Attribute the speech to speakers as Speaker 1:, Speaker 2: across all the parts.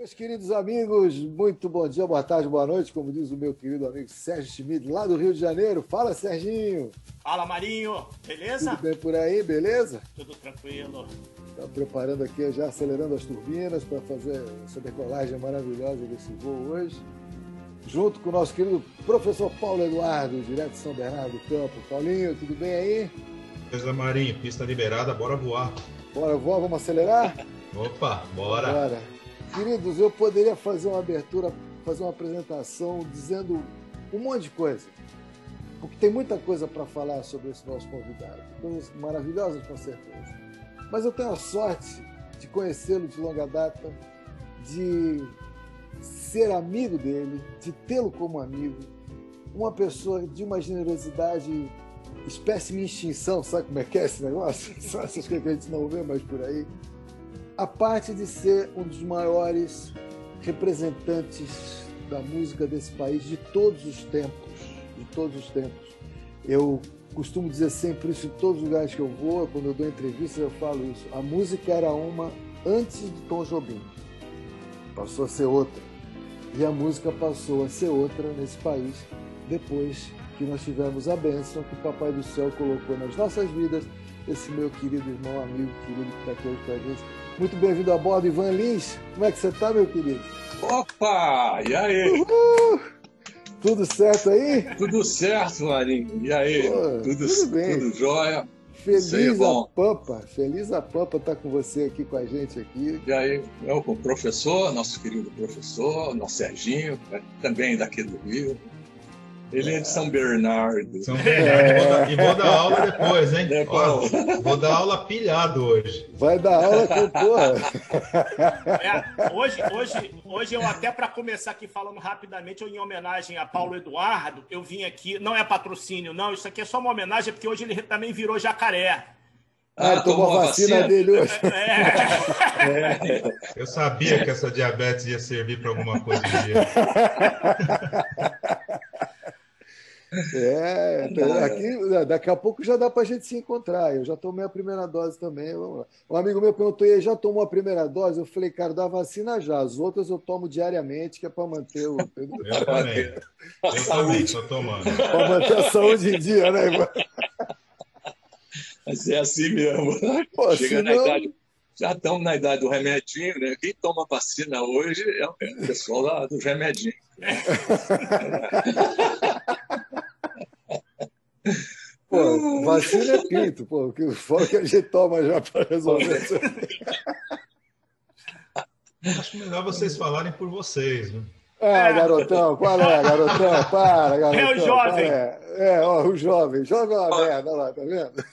Speaker 1: Meus queridos amigos, muito bom dia, boa tarde, boa noite, como diz o meu querido amigo Sérgio Schmidt, lá do Rio de Janeiro. Fala, Serginho!
Speaker 2: Fala, Marinho! Beleza?
Speaker 1: Tudo bem por aí, beleza?
Speaker 2: Tudo tranquilo.
Speaker 1: Está preparando aqui, já acelerando as turbinas para fazer essa decolagem maravilhosa desse voo hoje. Junto com o nosso querido professor Paulo Eduardo, direto de São Bernardo do Campo. Paulinho, tudo bem aí?
Speaker 3: Beleza, Marinho, pista liberada, bora voar.
Speaker 1: Bora voar, vamos acelerar?
Speaker 3: Opa, bora!
Speaker 1: Bora! Queridos, eu poderia fazer uma abertura, fazer uma apresentação dizendo um monte de coisa. Porque tem muita coisa para falar sobre esse nosso convidado. Coisas maravilhosas, com certeza. Mas eu tenho a sorte de conhecê-lo de longa data, de ser amigo dele, de tê-lo como amigo. Uma pessoa de uma generosidade espécime em extinção, sabe como é que é esse negócio? São essas coisas que a gente não vê mais por aí a parte de ser um dos maiores representantes da música desse país de todos os tempos, de todos os tempos. Eu costumo dizer sempre isso em todos os lugares que eu vou, quando eu dou entrevistas eu falo isso. A música era uma antes de Tom Jobim, passou a ser outra. E a música passou a ser outra nesse país depois que nós tivemos a bênção que o Papai do Céu colocou nas nossas vidas, esse meu querido irmão, amigo, querido que está aqui hoje com muito bem-vindo a bordo, Ivan Lins. Como é que você está, meu querido?
Speaker 4: Opa! E aí?
Speaker 1: Uhul. Tudo certo aí?
Speaker 4: Tudo certo, Marinho. E aí? Pô, tudo, tudo bem. Tudo jóia?
Speaker 1: Feliz é a Pampa, feliz a Pampa estar tá com você aqui com a gente aqui.
Speaker 4: E aí, eu com o professor, nosso querido professor, nosso Serginho, né? também daqui do Rio. Ele é de São Bernardo.
Speaker 3: São Bernardo. É. E vou dar aula depois, hein? É Ó, vou dar aula pilhado hoje.
Speaker 1: Vai dar aula com porra.
Speaker 2: É, hoje, hoje, hoje eu até para começar aqui falando rapidamente, eu, em homenagem a Paulo Eduardo, eu vim aqui, não é patrocínio, não, isso aqui é só uma homenagem, porque hoje ele também virou jacaré.
Speaker 1: Ah, ah tomou a vacina, vacina, dele hoje.
Speaker 3: É. É. Eu sabia que essa diabetes ia servir para alguma coisa um dia.
Speaker 1: É, aqui, daqui a pouco já dá para a gente se encontrar. Eu já tomei a primeira dose também. Um amigo meu perguntou: e já tomou a primeira dose? Eu falei, cara, da vacina já. As outras eu tomo diariamente, que é para manter o.
Speaker 3: Eu também. Eu também estou tomando.
Speaker 1: Para manter a saúde em dia, né, irmão?
Speaker 4: Mas é assim mesmo. Pô, Chega na idade já estamos na idade do remedinho, né? Quem toma vacina hoje é o pessoal do remedinho.
Speaker 1: Pô, vacina é pinto, pô. O que for que a gente toma já para resolver isso.
Speaker 3: Acho melhor vocês falarem por vocês, né?
Speaker 1: Ah, garotão, qual é, garotão? Para, garotão.
Speaker 2: É o jovem.
Speaker 1: É, é ó, o jovem. Joga uma merda lá, tá vendo?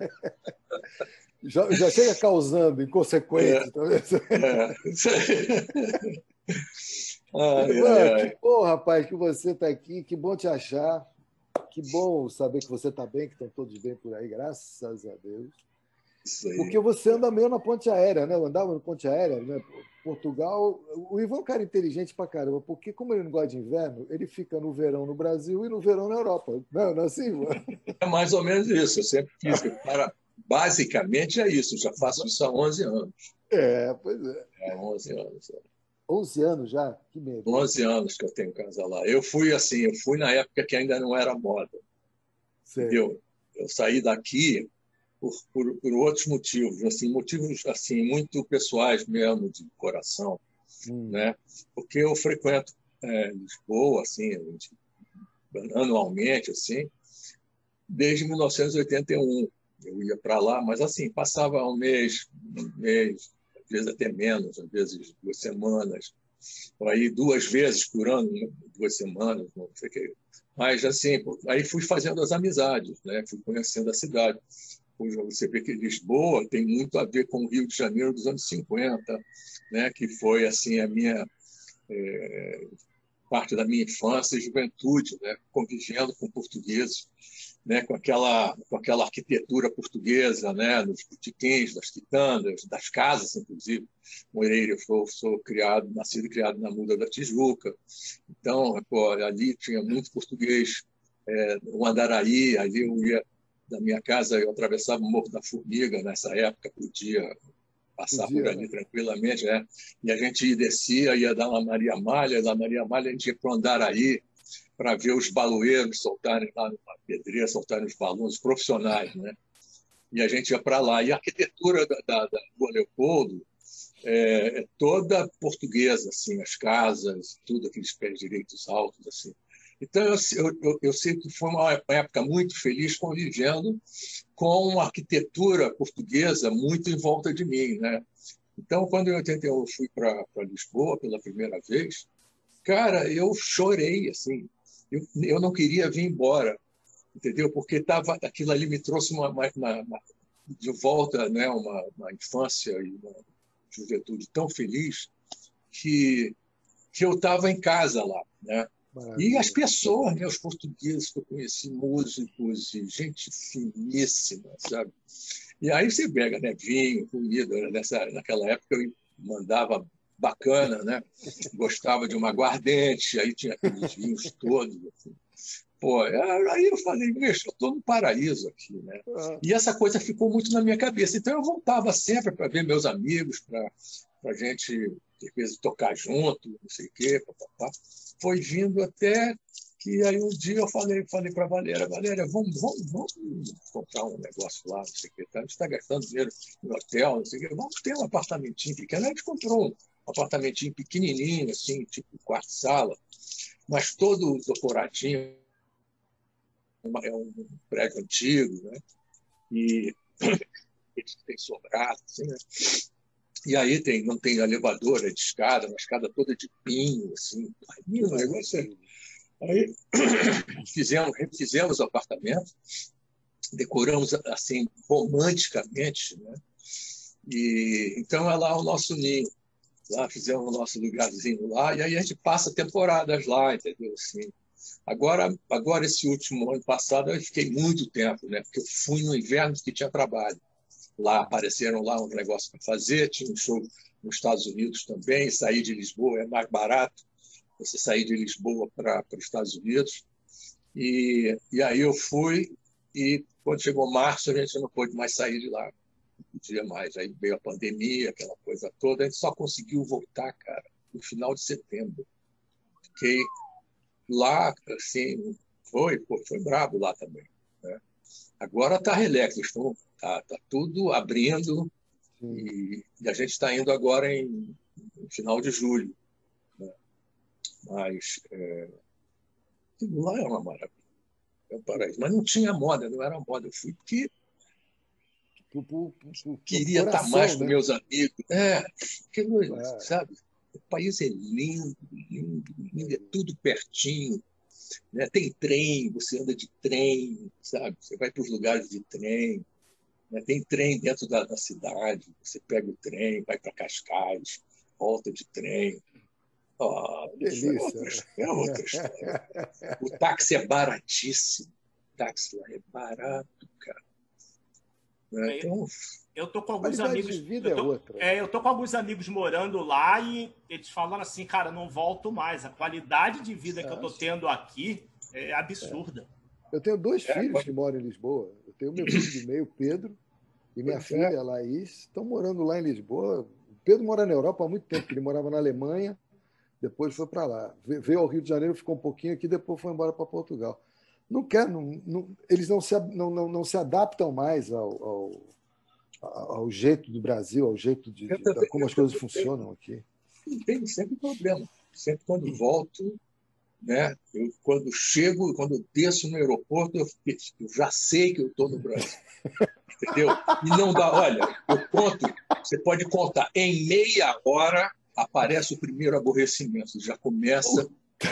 Speaker 1: Já, já chega causando inconsequência, é. tá vendo? É. que bom, rapaz, que você está aqui. Que bom te achar. Que bom saber que você está bem, que estão todos bem por aí, graças a Deus. Porque você anda meio na ponte aérea, né? Eu andava na ponte aérea, né? Portugal. O Ivan é um cara inteligente pra caramba, porque como ele não gosta de inverno, ele fica no verão no Brasil e no verão na Europa. Não, não é assim, Ivan?
Speaker 4: É mais ou menos isso. Eu sempre quis. Para, basicamente é isso. Já faço isso há 11 anos.
Speaker 1: É, pois é.
Speaker 4: É, 11 anos. É.
Speaker 1: 11 anos já? Que medo.
Speaker 4: 11 anos que eu tenho casa lá. Eu fui assim, eu fui na época que ainda não era moda. Entendeu? Eu saí daqui por, por, por, outros motivos, assim, motivos assim muito pessoais mesmo, de coração, hum. né? Porque eu frequento é, Lisboa, assim, anualmente, assim, desde 1981. Eu ia para lá, mas assim, passava um mês, um mês, vezes até menos, às vezes duas semanas, ou aí duas vezes por ano, duas semanas, não sei o que. Mas, assim, aí fui fazendo as amizades, né? fui conhecendo a cidade. Você vê que Lisboa tem muito a ver com o Rio de Janeiro dos anos 50, né? que foi assim a minha é, parte da minha infância e juventude, né? convivendo com portugueses né, com, aquela, com aquela arquitetura portuguesa, né, nos botiquins, das quitandas, das casas, inclusive. Moreira, eu sou, sou criado, nascido e criado na Muda da Tijuca. Então, pô, ali tinha muito português. É, o Andaraí, ali eu ia da minha casa, eu atravessava o Morro da Formiga nessa época, podia passar Podia, por ali né? tranquilamente, né? E a gente descia, ia dar na Maria Malha, da Maria Malha a gente ia para o Andaraí para ver os baloeiros soltarem lá na pedreira, soltarem os balões profissionais, né? E a gente ia para lá. E a arquitetura da, da, da Rua Leopoldo é, é, toda portuguesa, assim, as casas, tudo aqueles pés direitos altos, assim. Então, eu, eu, eu sei que foi uma época muito feliz convivendo com uma arquitetura portuguesa muito em volta de mim. Né? Então, quando em 81 eu fui para Lisboa pela primeira vez, cara, eu chorei, assim. Eu, eu não queria vir embora, entendeu? Porque tava, aquilo ali me trouxe uma, uma, uma de volta né, uma, uma infância e uma juventude tão feliz que, que eu estava em casa lá. Né? E as pessoas, né, os portugueses que eu conheci, músicos e gente finíssima, sabe? E aí você pega né, vinho, comida. Né? Nessa, naquela época eu mandava bacana, né? Gostava de uma aguardente, aí tinha aqueles vinhos todos. Assim. Pô, aí eu falei, bicho, eu estou no paraíso aqui, né? E essa coisa ficou muito na minha cabeça. Então eu voltava sempre para ver meus amigos, para a gente, às vezes, tocar junto, não sei o quê, papapá foi vindo até que aí um dia eu falei, falei para a Valéria, Valéria, vamos, vamos, vamos comprar um negócio lá, não sei o que, tá? a gente está gastando dinheiro no hotel, não sei o que, vamos ter um apartamentinho pequeno. A gente comprou um apartamentinho pequenininho, assim, tipo quarto-sala, mas todo decoradinho, é um prédio antigo, né? E tem sobrado, assim, né? E aí tem, não tem elevador, é de escada, uma escada toda de pinho, assim. Aí, o negócio é... Aí fizemos, fizemos o apartamento, decoramos assim romanticamente, né? E então é lá o nosso ninho. Lá fizemos o nosso lugarzinho lá e aí a gente passa temporadas lá, entendeu? Assim. Agora, agora esse último ano passado eu fiquei muito tempo, né? Porque eu fui no inverno que tinha trabalho lá apareceram lá um negócio para fazer, tinha um show nos Estados Unidos também, sair de Lisboa é mais barato você sair de Lisboa para os Estados Unidos. E, e aí eu fui e quando chegou março a gente não pôde mais sair de lá, não podia mais. Aí veio a pandemia, aquela coisa toda, a gente só conseguiu voltar, cara, no final de setembro. Fiquei lá, assim, foi, foi, foi brabo lá também. Né? Agora está relax, estão Está tá tudo abrindo e, e, a gente está indo agora em, em, final de julho. Né? Mas é, lá é uma maravilha. É um paraíso. Mas não tinha moda, não era moda. Eu fui porque por, por, por, queria estar mais né? com meus amigos. É, porque, é. sabe? O país é lindo, lindo, lindo, é tudo pertinho. Né? Tem trem, você anda de trem, sabe? Você vai para os lugares de trem. Né? Tem trem dentro da, da, cidade, você pega o trem, vai para Cascais, volta de trem. Oh,
Speaker 1: Delícia.
Speaker 4: É outra, é outra história. O táxi é baratíssimo. O táxi lá é barato, cara.
Speaker 2: Né? Então, eu tô com alguns amigos.
Speaker 1: De vida
Speaker 2: eu tô,
Speaker 1: é outra.
Speaker 2: É, eu tô com alguns amigos morando lá e eles falando assim, cara, não volto mais. A qualidade de vida que eu tô tendo aqui é absurda.
Speaker 1: É. Eu tenho dois é, filhos que moram em Lisboa. Eu tenho meu filho do meio, Pedro, e minha filha, é. Laís, estão morando lá em Lisboa. O Pedro mora na Europa há muito tempo, ele morava na Alemanha, depois foi para lá. Veio ao Rio de Janeiro, ficou um pouquinho aqui, depois foi embora para Portugal. Não quer, não, não, eles não se, não, não, não se adaptam mais ao, ao, ao jeito do Brasil, ao jeito de, de como as coisas funcionam aqui.
Speaker 4: Tem sempre problema. Sempre quando volto, né? Eu, quando chego, quando eu desço no aeroporto, eu, eu já sei que eu estou no Brasil. Entendeu? E não dá, olha, eu conto, você pode contar, em meia hora aparece o primeiro aborrecimento, já começa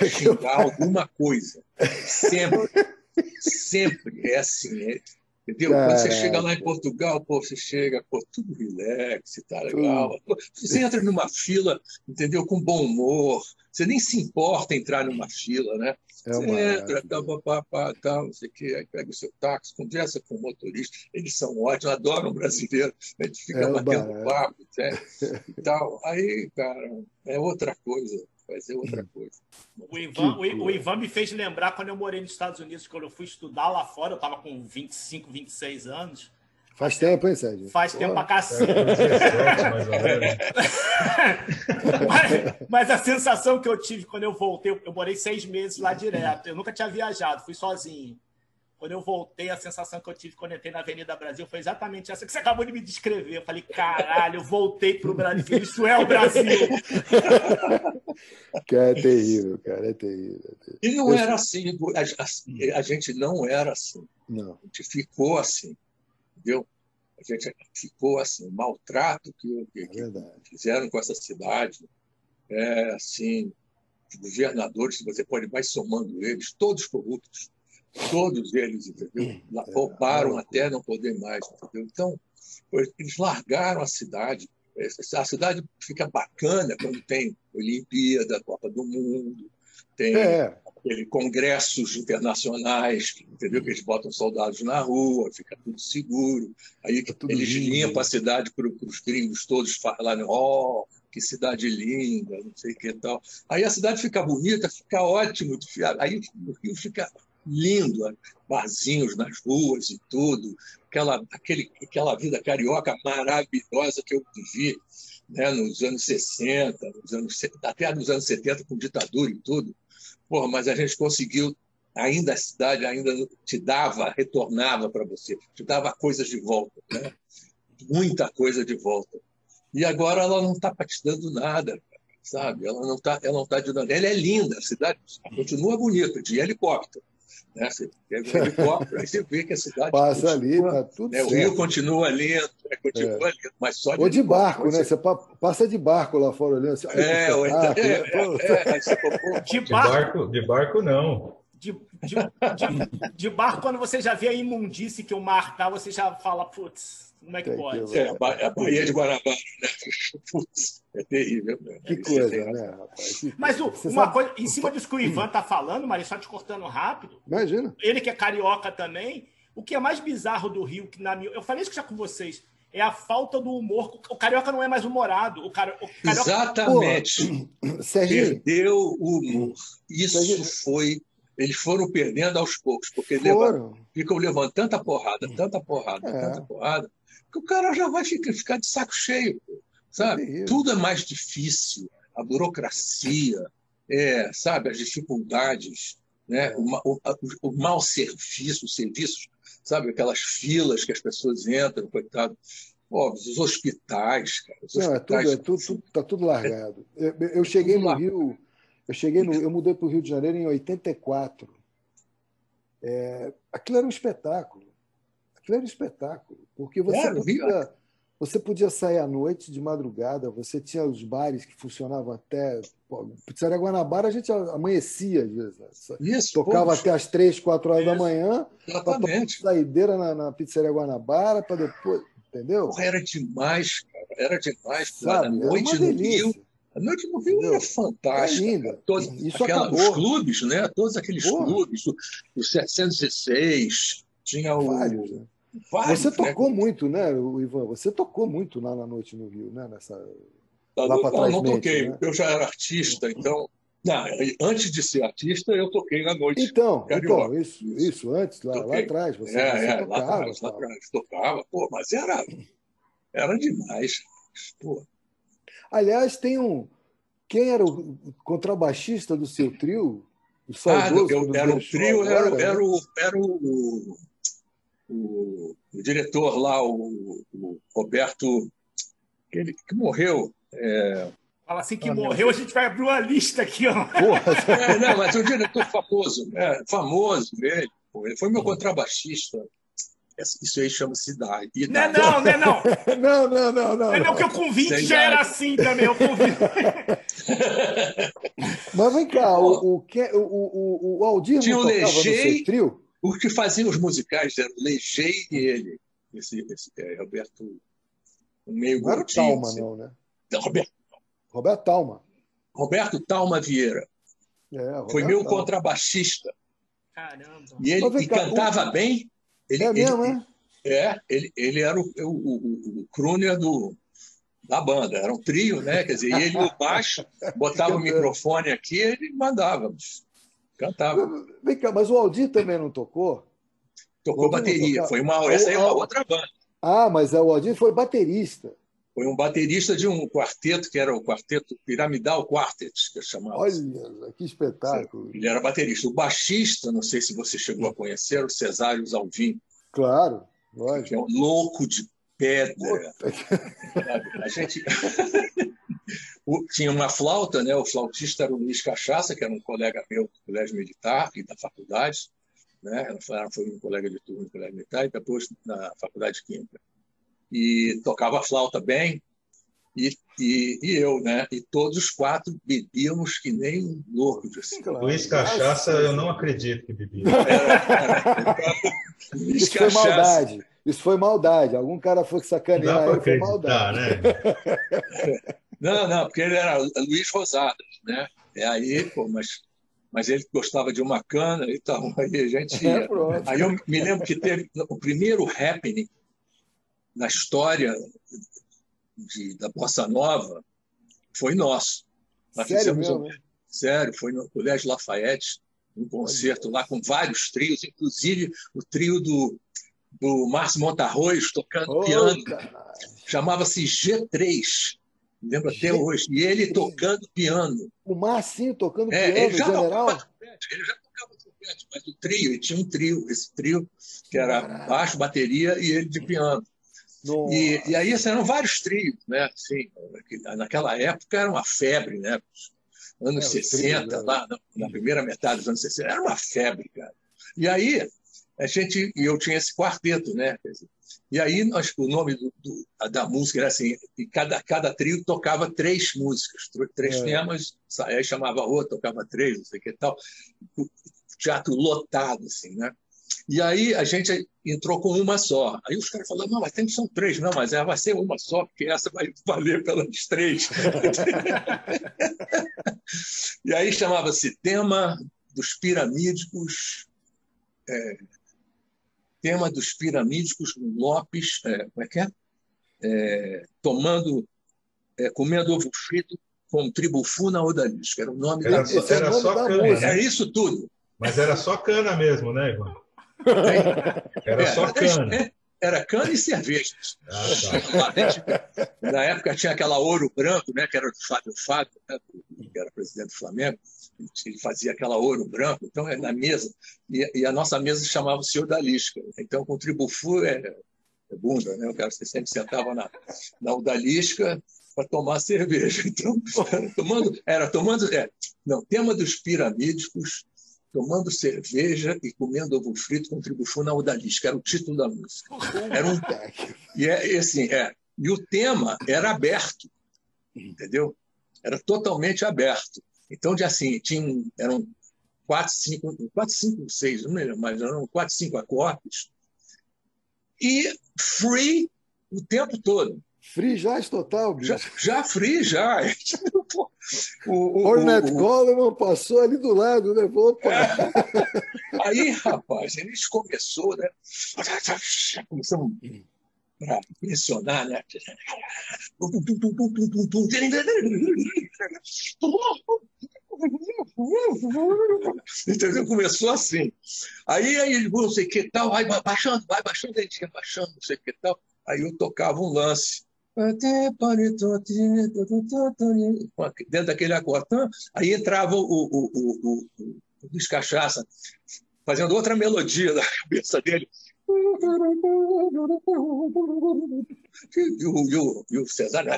Speaker 4: xingar alguma coisa. Sempre, sempre é assim. É, Entendeu? Quando você chega lá em Portugal, pô, você chega, pô, tudo relax, tá legal. Pô, você entra numa fila, entendeu? Com bom humor. Você nem se importa entrar numa fila, né? É você entra, tá, pá, pá, tal, não sei o quê, aí pega o seu táxi, conversa com o motorista. Eles são ótimos, adoram brasileiro. A gente fica é batendo papo né? e tal. Aí, cara, é outra coisa vai ser outra hum. coisa.
Speaker 2: O Ivan, o, o, Ivan me fez lembrar quando eu morei nos Estados Unidos, quando eu fui estudar lá fora, eu estava com 25, 26 anos.
Speaker 1: Faz tempo, hein, Sérgio?
Speaker 2: Faz tempo pra cacete. mas, mas, a sensação que eu tive quando eu voltei, eu morei seis meses lá direto. Eu nunca tinha viajado, fui sozinho. Quando eu voltei, a sensação que eu tive quando entrei na Avenida Brasil foi exatamente essa que você acabou de me descrever. Eu falei, caralho, eu voltei pro Brasil, isso é o Brasil.
Speaker 1: Cara, é terrível, cara, é terrível. É terrível.
Speaker 4: E não era assim, a, a, gente não era assim.
Speaker 1: Não.
Speaker 4: A gente ficou assim, entendeu? A gente ficou assim, o maltrato que, que, é que fizeram com essa cidade, é assim, os governadores, você pode mais somando eles, todos corruptos Todos eles, entendeu? Roubaram é, até não poder mais, entendeu? Então, eles largaram a cidade. A cidade fica bacana quando tem Olimpíada, Copa do Mundo, tem é. congressos internacionais, entendeu? Que eles botam soldados na rua, fica tudo seguro. Aí tudo eles lindo. limpam a cidade para os gringos todos falarem, ó, oh, que cidade linda, não sei o que tal. Aí a cidade fica bonita, fica ótimo. Aí o Rio fica lindo, barzinhos nas ruas e tudo, aquela, aquele, aquela vida carioca maravilhosa que eu vivi né, nos anos 60, nos anos, até nos anos 70, com ditadura e tudo. Porra, mas a gente conseguiu, ainda a cidade ainda te dava, retornava para você, te dava coisas de volta, né? muita coisa de volta. E agora ela não está te dando nada, sabe? Ela não está tá te dando. Ela é linda, a cidade continua bonita, de helicóptero. Né? Você pega um helicóptero, aí você vê que a cidade.
Speaker 1: Passa continua, ali, tá tudo
Speaker 4: né? O Rio continua lento, né? continua é. lento, mas só
Speaker 1: de. Ou de barco, né? Você passa de barco lá fora olhando. Assim,
Speaker 3: é,
Speaker 1: ou
Speaker 3: então, é, é, é, de, barco, de barco não.
Speaker 2: De, de, de, de, barco, quando você já vê a imundice que o mar tá, você já fala, putz, como é que pode?
Speaker 4: É, a Baía de Guanabara, né? Putz, é terrível. Né?
Speaker 1: Que coisa, né, rapaz?
Speaker 2: Mas o, uma sabe... coisa, em cima disso que o Ivan tá falando, Maria, só te cortando rápido.
Speaker 1: Imagina.
Speaker 2: Ele que é carioca também, o que é mais bizarro do Rio, que na minha. Eu falei isso já com vocês. É a falta do humor. O carioca não é mais humorado. O, car... o carioca...
Speaker 4: Exatamente. Perdeu o humor. Isso Serginho. foi eles foram perdendo aos poucos, porque levam, ficam levando tanta porrada, tanta porrada, é. tanta porrada, que o cara já vai ficar, de saco cheio, sabe? É Tudo é mais difícil, a burocracia, é, sabe, as dificuldades, né? O, o, o, mau serviço, os serviços, sabe, aquelas filas que as pessoas entram, coitado. Pô, os hospitais, cara. Os
Speaker 1: Não, hospitais... é tudo, é tudo, tudo, tá tudo largado. Eu, eu cheguei no Rio, eu cheguei no, eu mudei para o Rio de Janeiro em 84. É, aquilo era um espetáculo. Era um espetáculo. Porque você, podia, você podia sair à noite, de madrugada, você tinha os bares que funcionavam até. Pizzaria Guanabara a gente amanhecia às vezes. Né?
Speaker 4: Isso,
Speaker 1: Tocava
Speaker 4: poxa.
Speaker 1: até as três, quatro horas Isso. da manhã.
Speaker 4: Exatamente.
Speaker 1: Saideira na, na Pizzaria Guanabara para depois. Entendeu?
Speaker 4: Era demais, cara. Era demais. Sabe? A noite no Rio. A noite no Rio era fantástica. É linda. Todos, Isso aquela, Os clubes, né? Todos aqueles Porra. clubes, o, o 706, tinha o. Vários, né?
Speaker 1: Vários, você né? tocou né? muito, né, Ivan? Você tocou muito lá na noite no Rio, né? Nessa...
Speaker 4: Lá não, trás não toquei, né? eu já era artista, então. Não, antes de ser artista, eu toquei na noite.
Speaker 1: Então, então isso, isso, antes, lá, lá atrás. Você,
Speaker 4: é, você é, tocava, lá atrás, lá atrás, tocava, pô, mas era, era demais. Pô.
Speaker 1: Aliás, tem um. Quem era o contrabaixista do seu trio?
Speaker 4: O ah, eu, era o trio, agora, era, né? era, o, era o o, o diretor lá, o, o Roberto, que, ele, que morreu. É...
Speaker 2: Fala assim que ah, morreu, a gente vai abrir uma lista aqui, ó.
Speaker 4: É, não, mas um diretor famoso, é, famoso ele. Ele foi meu contrabaixista. Isso aí chama-se idade.
Speaker 2: Não, é não, não, é não.
Speaker 1: não, não, não, não.
Speaker 2: É não que eu com 20 já era assim também, eu com 20.
Speaker 1: Mas vem cá, o, o, o, o, o Aldir
Speaker 4: Tinha
Speaker 1: não tocava no seu trio?
Speaker 4: O que fazia os musicais era o Legei e ele, esse, esse é, Roberto, meio
Speaker 1: Não era Talma, assim. não, né?
Speaker 4: Não, Roberto.
Speaker 1: Roberto Talma.
Speaker 4: Roberto Talma Vieira. É, Foi meu Talma. contrabaixista.
Speaker 2: Caramba.
Speaker 4: E ele e cantava o... bem. Ele,
Speaker 1: é mesmo, ele,
Speaker 4: é? É, ele, ele era o, o, o, o crooner do, da banda. Era um trio, né? Quer dizer, ele o baixo, botava o microfone aqui ele mandava. Cantava.
Speaker 1: Vem cá, mas o Aldir também não tocou?
Speaker 4: Tocou bateria. Foi uma, essa é uma outra banda.
Speaker 1: Ah, mas o Aldir foi baterista.
Speaker 4: Foi um baterista de um quarteto, que era o quarteto Piramidal Quartet, que eu chamava.
Speaker 1: Olha, que espetáculo.
Speaker 4: Ele era baterista. O baixista, não sei se você chegou a conhecer, o Cesário Alvim.
Speaker 1: Claro, lógico.
Speaker 4: Que é um louco de pedra. A gente. Tinha uma flauta, né? o flautista era o Luiz Cachaça, que era um colega meu do colégio militar e da faculdade. Né? Ela foi um colega de turno no colégio militar e depois na faculdade química. E tocava flauta bem, e, e, e, eu, né? E todos os quatro bebíamos que nem loucos. Assim.
Speaker 3: Claro. Luiz Cachaça, eu não acredito que bebia.
Speaker 1: Luiz Isso Cachaça. foi maldade. Isso foi maldade. Algum cara foi sacanear aí, foi maldade. Né?
Speaker 4: Não, não, porque ele era Luiz Rosadas, né? E aí, pô, mas, mas ele gostava de uma cana e tal. Aí a gente ia. É, aí eu me lembro que teve o primeiro happening na história de, da Bossa Nova foi nosso.
Speaker 1: Nós sério mesmo? Um,
Speaker 4: sério, foi no Colégio Lafayette, um concerto lá com vários trios, inclusive o trio do, do Márcio Montarroz tocando oh, piano. Chamava-se G3. Lembro até hoje. E ele tocando piano.
Speaker 1: O Marcinho tocando é, piano,
Speaker 4: ele já
Speaker 1: general?
Speaker 4: Tocava, ele já tocava trompete, mas o trio, ele tinha um trio, esse trio, que era Caraca. baixo, bateria e ele de piano. E, e, aí assim, eram vários trios, né? Assim, naquela época era uma febre, né? Anos é, 60, trio, né? lá na, na, primeira metade dos anos 60, era uma febre, cara. E aí a gente, e eu tinha esse quarteto, né? E aí nós, o nome do, do, da música era assim, e cada, cada trio tocava três músicas, três é. temas, aí chamava outro, tocava três, não sei o que tal. Teatro lotado, assim, né? E aí a gente entrou com uma só. Aí os caras falaram, não, mas tem que são três. Não, mas ela vai ser uma só, porque essa vai valer pelas três. e aí chamava-se Tema dos Piramídicos... É, tema dos piramídicos Lopes, é, como é que é? é tomando, é, comendo ovo frito com tribufuna odalisca. Era o nome
Speaker 3: era da só, era, era só cana.
Speaker 4: Música. Era isso tudo.
Speaker 3: Mas era só cana mesmo, né, Ivan? Era só
Speaker 4: é,
Speaker 3: cana.
Speaker 4: É, era cana e cerveja. Ah, tá. Na época tinha aquela ouro branco, né, que era do Fábio Fábio, né, que era presidente do Flamengo ele fazia aquela ouro branco, então é na mesa, e, e a nossa mesa chamava o Senhor da Lisca. Então, com o Tribufu é, é bunda, né? O cara sempre sentava na, na odalisca para tomar cerveja. Então, era tomando, era tomando, é, não, tema dos piramídicos, tomando cerveja e comendo ovo frito com tribufu na odalisca, era o título da música. Era um, e é assim, é, e o tema era aberto, entendeu? Era totalmente aberto. Então, de assim, tinha, eram quatro, cinco, quatro, cinco, seis, não lembro mais, eram quatro, cinco acordes. E free o tempo todo.
Speaker 1: Free jazz total, bicho.
Speaker 4: Já, já free, já.
Speaker 1: o, o, Ornette Coleman passou ali do lado, né? Opa. É.
Speaker 4: Aí, rapaz, eles começou, né? Começamos para pressionar, né? Entendeu? Começou assim. Aí, aí não sei que tal, vai baixando, vai baixando, a gente baixando, não sei que tal. Aí eu tocava um lance. Dentro daquele acorde. Aí entrava o, o, o, o, o Luiz Cachaça fazendo outra melodia na cabeça dele. E o, o, o Cesário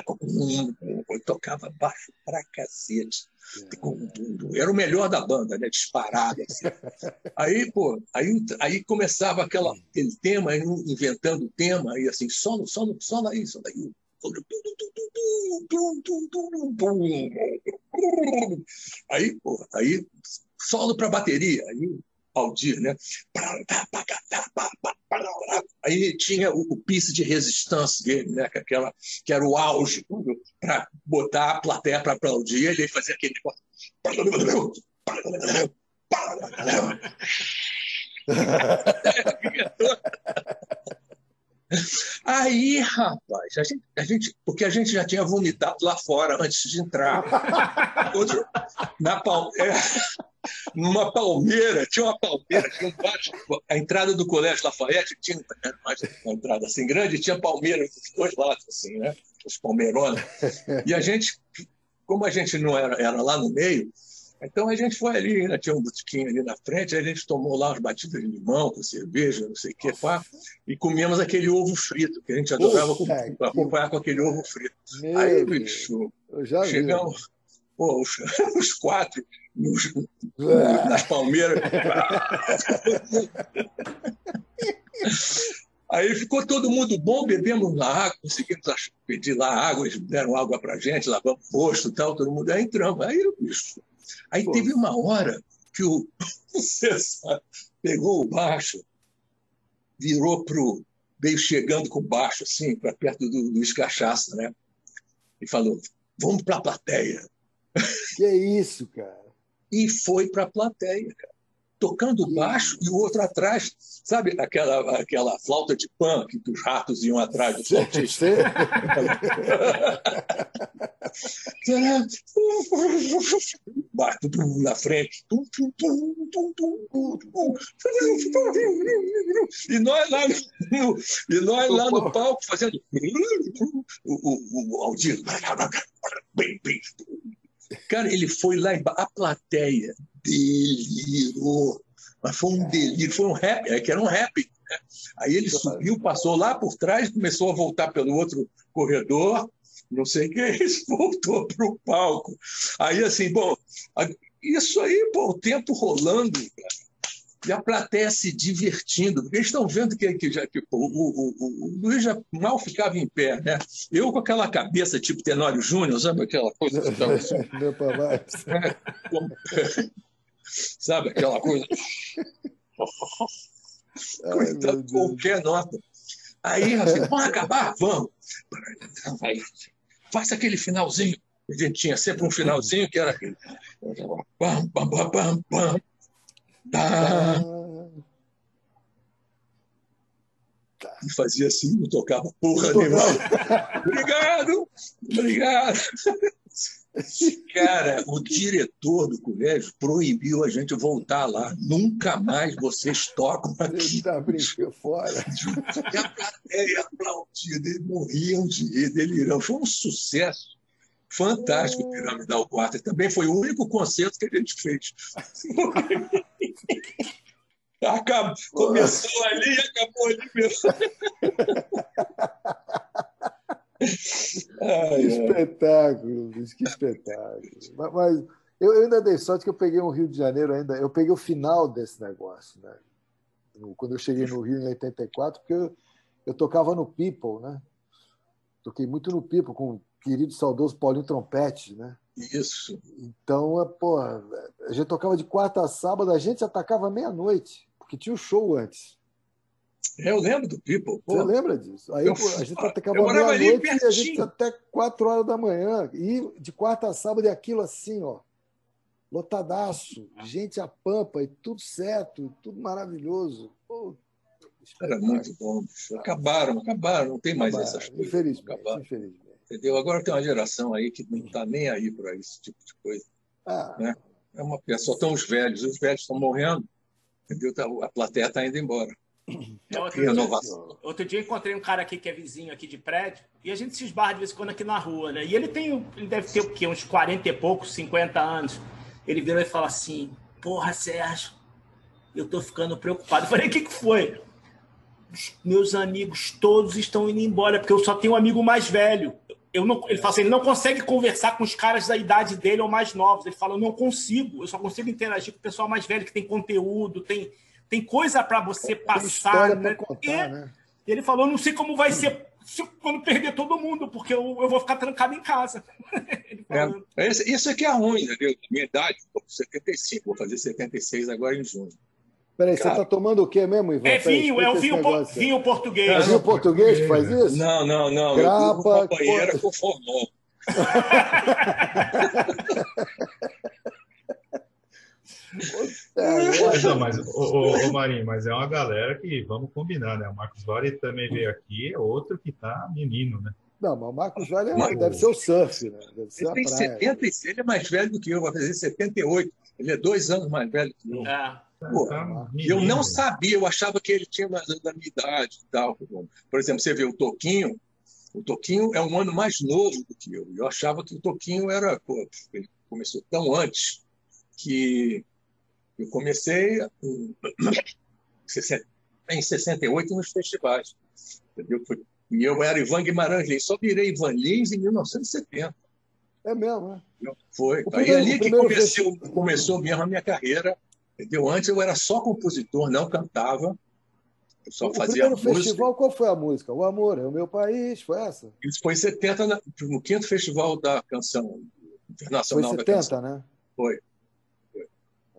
Speaker 4: tocava baixo pra cacete. Era o melhor da banda, né? Disparado. Assim. Aí, pô, aí, aí começava aquela, aquele tema, inventando o tema, aí assim, solo, solo, solo aí, solo aí. Aí, pô, aí solo para bateria. Aí Aldir, né? Aí tinha o, o piece de resistência dele, né? Que, aquela, que era o auge para botar a plateia para aplaudir. Ele fazia aquele negócio. Aí, rapaz, a gente, a gente, porque a gente já tinha vomitado lá fora antes de entrar. Outro, na palmeira, numa palmeira, tinha uma palmeira, tinha um baixo, a entrada do Colégio Lafayette tinha uma entrada assim grande, tinha palmeira dos dois lados, assim, né? Os palmeironas. E a gente, como a gente não era, era lá no meio, então a gente foi ali, né? tinha um botiquinho ali na frente, aí a gente tomou lá umas batidas de limão com cerveja, não sei o que, pá, e comemos aquele ovo frito, que a gente adorava Puxa, acompanhar com aquele ovo frito. Meu aí, bicho, chegamos, pô, os, os quatro, nos, ah. nas palmeiras. Aí ficou todo mundo bom, bebemos lá água, conseguimos pedir lá água, eles deram água para gente, lavamos o rosto e tal, todo mundo aí entramos. Aí, bicho, Aí Pô. teve uma hora que o, César pegou o baixo, virou pro. veio chegando com o baixo, assim, para perto do Luiz Cachaça, né? E falou: vamos para a plateia.
Speaker 1: Que é isso, cara?
Speaker 4: E foi para a plateia, cara tocando baixo e o outro atrás, sabe aquela, aquela flauta de pan que os ratos iam atrás do flautista? na frente. E nós lá no, e nós lá no palco fazendo o, o, o Aldir. Cara, ele foi lá embaixo. A plateia delirou. Mas foi um delírio, foi um rap, é que era um rap. Né? Aí ele subiu, passou lá por trás, começou a voltar pelo outro corredor, não sei o que, voltou para o palco. Aí, assim, bom, isso aí, pô, o tempo rolando, cara e a plateia se divertindo, porque eles estão vendo que, que, já, que o, o, o, o, Luiz já mal ficava em pé, né? Eu com aquela cabeça tipo Tenório Júnior, sabe aquela coisa que estava assim? Meu pai. Sabe aquela coisa? Coitado, qualquer nota. Aí, assim, vamos acabar? Vamos. Aí, faça aquele finalzinho. A gente tinha sempre um finalzinho que era aquele. Pam, pam, pam, pam, pam. Tá. E fazia assim, não tocava porra nenhuma. obrigado, obrigado. Cara, o diretor do colégio proibiu a gente voltar lá. Nunca mais vocês tocam aqui.
Speaker 1: Está brincando fora.
Speaker 4: E a plateia aplaudida, eles morriam de rir, delirão. Foi um sucesso fantástico o Piramidal Quarta. Também foi o único concerto que a gente fez. Acabou, começou ali e acabou ali mesmo.
Speaker 1: Ai, que espetáculo, Luiz, que espetáculo. Mas, mas eu, eu, ainda dei sorte que eu peguei um Rio de Janeiro ainda. Eu peguei o final desse negócio, né? Quando eu cheguei no Rio em 84, porque eu, eu tocava no People, né? Toquei muito no People com o querido saudoso Paulinho Trompete, né?
Speaker 4: Isso.
Speaker 1: Então, pô, a gente tocava de quarta a sábado, a gente atacava meia-noite, porque tinha o um show antes.
Speaker 4: Eu lembro do People.
Speaker 1: Pô. Você lembra disso? Aí eu, a gente atacava meia-noite e a gente até quatro horas da manhã. E de quarta a sábado, e aquilo assim, ó. Lotadaço, gente a pampa, e tudo certo, tudo maravilhoso. Pô,
Speaker 4: Era muito bom. Acabaram, acabaram, não tem mais acabaram, essas coisas.
Speaker 1: Infelizmente, acabaram. infelizmente.
Speaker 4: Entendeu? Agora tem uma geração aí que não está nem aí para esse tipo de coisa. Ah. Né? É uma, só estão os velhos, os velhos estão morrendo, entendeu? Tá, a plateia está indo embora.
Speaker 2: Então, outro, dia, outro dia encontrei um cara aqui que é vizinho aqui de prédio e a gente se esbarra de vez em quando aqui na rua, né? E ele tem, ele deve ter o quê? Uns 40 e poucos, 50 anos. Ele virou e fala assim: Porra, Sérgio, eu tô ficando preocupado. Eu falei: O que, que foi? meus amigos todos estão indo embora, porque eu só tenho um amigo mais velho eu não, ele fala assim, ele não consegue conversar com os caras da idade dele ou mais novos. Ele fala, eu não consigo, eu só consigo interagir com o pessoal mais velho que tem conteúdo, tem, tem coisa para você passar. Né? Contar, e, né? ele falou, não sei como vai ser se, quando perder todo mundo, porque eu, eu vou ficar trancado em casa.
Speaker 4: é, isso aqui é ruim, entendeu? Minha idade, 75, vou fazer 76 agora em junho.
Speaker 1: Peraí, Cara, você está tomando o quê mesmo, Ivan?
Speaker 2: É vinho, é o vinho, po vinho português. É
Speaker 1: vinho português que faz isso?
Speaker 4: Não, não, não. Grapa, companheira com formol.
Speaker 3: mas, não, mas o, o, o, Marinho, mas é uma galera que, vamos combinar, né? O Marcos Vale também veio aqui, é outro que tá menino, né?
Speaker 1: Não, mas o Marcos Vale é, deve ser o surf, né? Deve ser
Speaker 4: ele tem 76, ele é mais velho do que eu, vai fazer 78. Ele é dois anos mais velho que eu. Pô, tá eu não sabia, eu achava que ele tinha mais da minha idade e tal. Por exemplo, você vê o Toquinho, o Toquinho é um ano mais novo do que eu. Eu achava que o Toquinho era, pô, ele começou tão antes que eu comecei em 68 nos festivais. Entendeu? E eu era Ivan Guimarães Lins, só virei Ivan Lins em 1970.
Speaker 1: É mesmo,
Speaker 4: né? Foi. O Aí primeiro, ali que comecei, começou mesmo a minha carreira. Entendeu? Antes eu era só compositor, não cantava. Eu só o fazia
Speaker 1: primeiro música. festival, qual foi a música? O Amor é o Meu País, foi essa?
Speaker 4: Isso foi em 70, no quinto festival da canção internacional
Speaker 1: foi 70,
Speaker 4: da canção.
Speaker 1: né?
Speaker 4: Foi.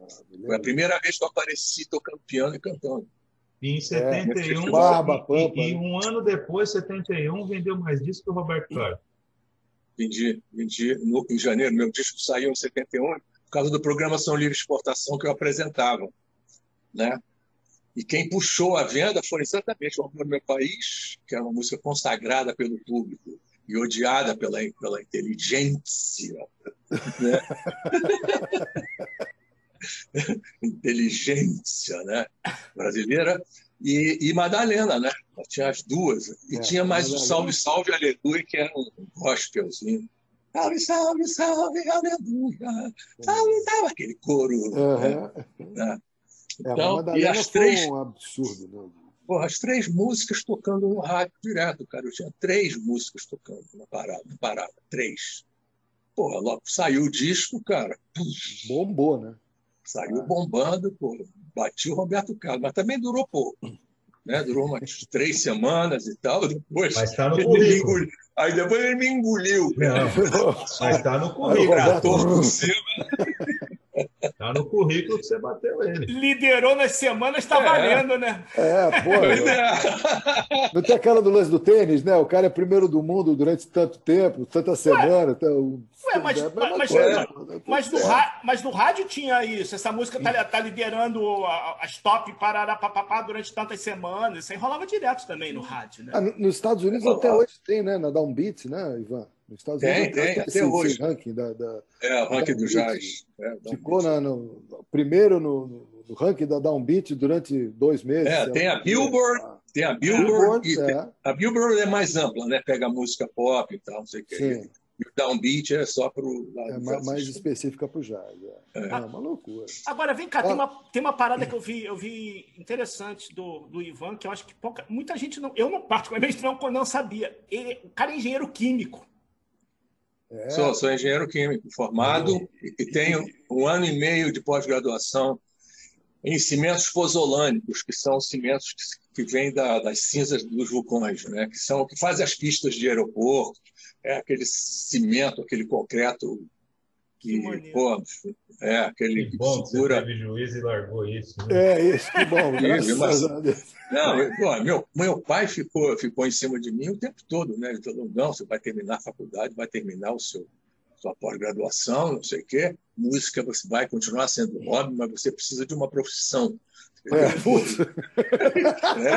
Speaker 4: Ah, foi a primeira vez que eu apareci tocando piano e cantando.
Speaker 3: E em 71, é, Barba, e, e, um ano depois, 71, vendeu mais disco que o Roberto Carlos.
Speaker 4: Vendi, vendi no, em janeiro. Meu disco saiu em 71 por causa do programa São Livre Exportação que eu apresentava. Né? E quem puxou a venda foi exatamente o Amor do Meu País, que era uma música consagrada pelo público e odiada pela, pela inteligência. Né? inteligência né? brasileira, e, e Madalena, né? Tinha as duas. E é, tinha mais o Salve, Salve, Aleluia, que era um gospelzinho. Salve, salve, salve, aleluia. Salve, salve, aquele coro. Uhum. Né?
Speaker 1: É, então, e as três. Um absurdo, né?
Speaker 4: Porra, as três músicas tocando no rádio direto, cara. Eu tinha três músicas tocando na parada, na parada. Três. Porra, logo saiu o disco, cara.
Speaker 1: Bombou, né?
Speaker 4: Saiu bombando, pô, bati o Roberto Carlos, mas também durou pouco. Né? Durou umas três semanas e tal. Depois,
Speaker 3: mas está no currículo.
Speaker 4: Aí depois ele me engoliu.
Speaker 3: Não, mas está no currículo. Trator por cima. Tá no currículo que você bateu ele.
Speaker 2: Liderou nas semanas, tá é. valendo, né?
Speaker 1: É, pô. não tem aquela do lance do tênis, né? O cara é primeiro do mundo durante tanto tempo, tanta semana. Então,
Speaker 2: Ué, mas, é mas, mas, é, mas, no rádio, mas no rádio tinha isso. Essa música tá, tá liderando as top parará, papapá durante tantas semanas. Isso aí rolava direto também no rádio, né? Ah,
Speaker 1: nos Estados Unidos até hoje tem, né? Na Downbeat, né, Ivan?
Speaker 4: Nos Estados tem, Unidos tem, até esse, hoje. Esse
Speaker 1: ranking da, da,
Speaker 4: é, o ranking do jazz.
Speaker 1: É, ficou na, no, primeiro no, no, ranking da Downbeat durante dois meses.
Speaker 4: É, tem a Billboard, ah, tem a Billboard, Billboard é. a Billboard é mais ampla, né? Pega música pop e tal, não sei o que. Sim. E o downbeat é só para o
Speaker 1: É mais, mais específica para o jazz. É. É. é. uma loucura.
Speaker 2: Agora, vem cá, ah. tem, uma, tem uma parada que eu vi, eu vi interessante do, do Ivan, que eu acho que pouca, muita gente não. Eu, não, particularmente, não, não sabia. Ele, o cara é engenheiro químico.
Speaker 4: É. Sou, sou engenheiro químico formado e tenho um ano e meio de pós-graduação em cimentos pozolânicos, que são cimentos que, que vêm da, das cinzas dos vulcões, né? que são que fazem as pistas de aeroporto, é aquele cimento, aquele concreto que, que pô, é aquele
Speaker 3: que, bom que segura. Você teve juiz e largou isso. Né?
Speaker 1: É isso, que bom.
Speaker 4: Isso, mas... Não, pô, meu, meu pai ficou, ficou em cima de mim o tempo todo, né? Ele falou: não, você vai terminar a faculdade, vai terminar o seu sua pós-graduação, não sei o quê. Música você vai continuar sendo hobby, mas você precisa de uma profissão. É,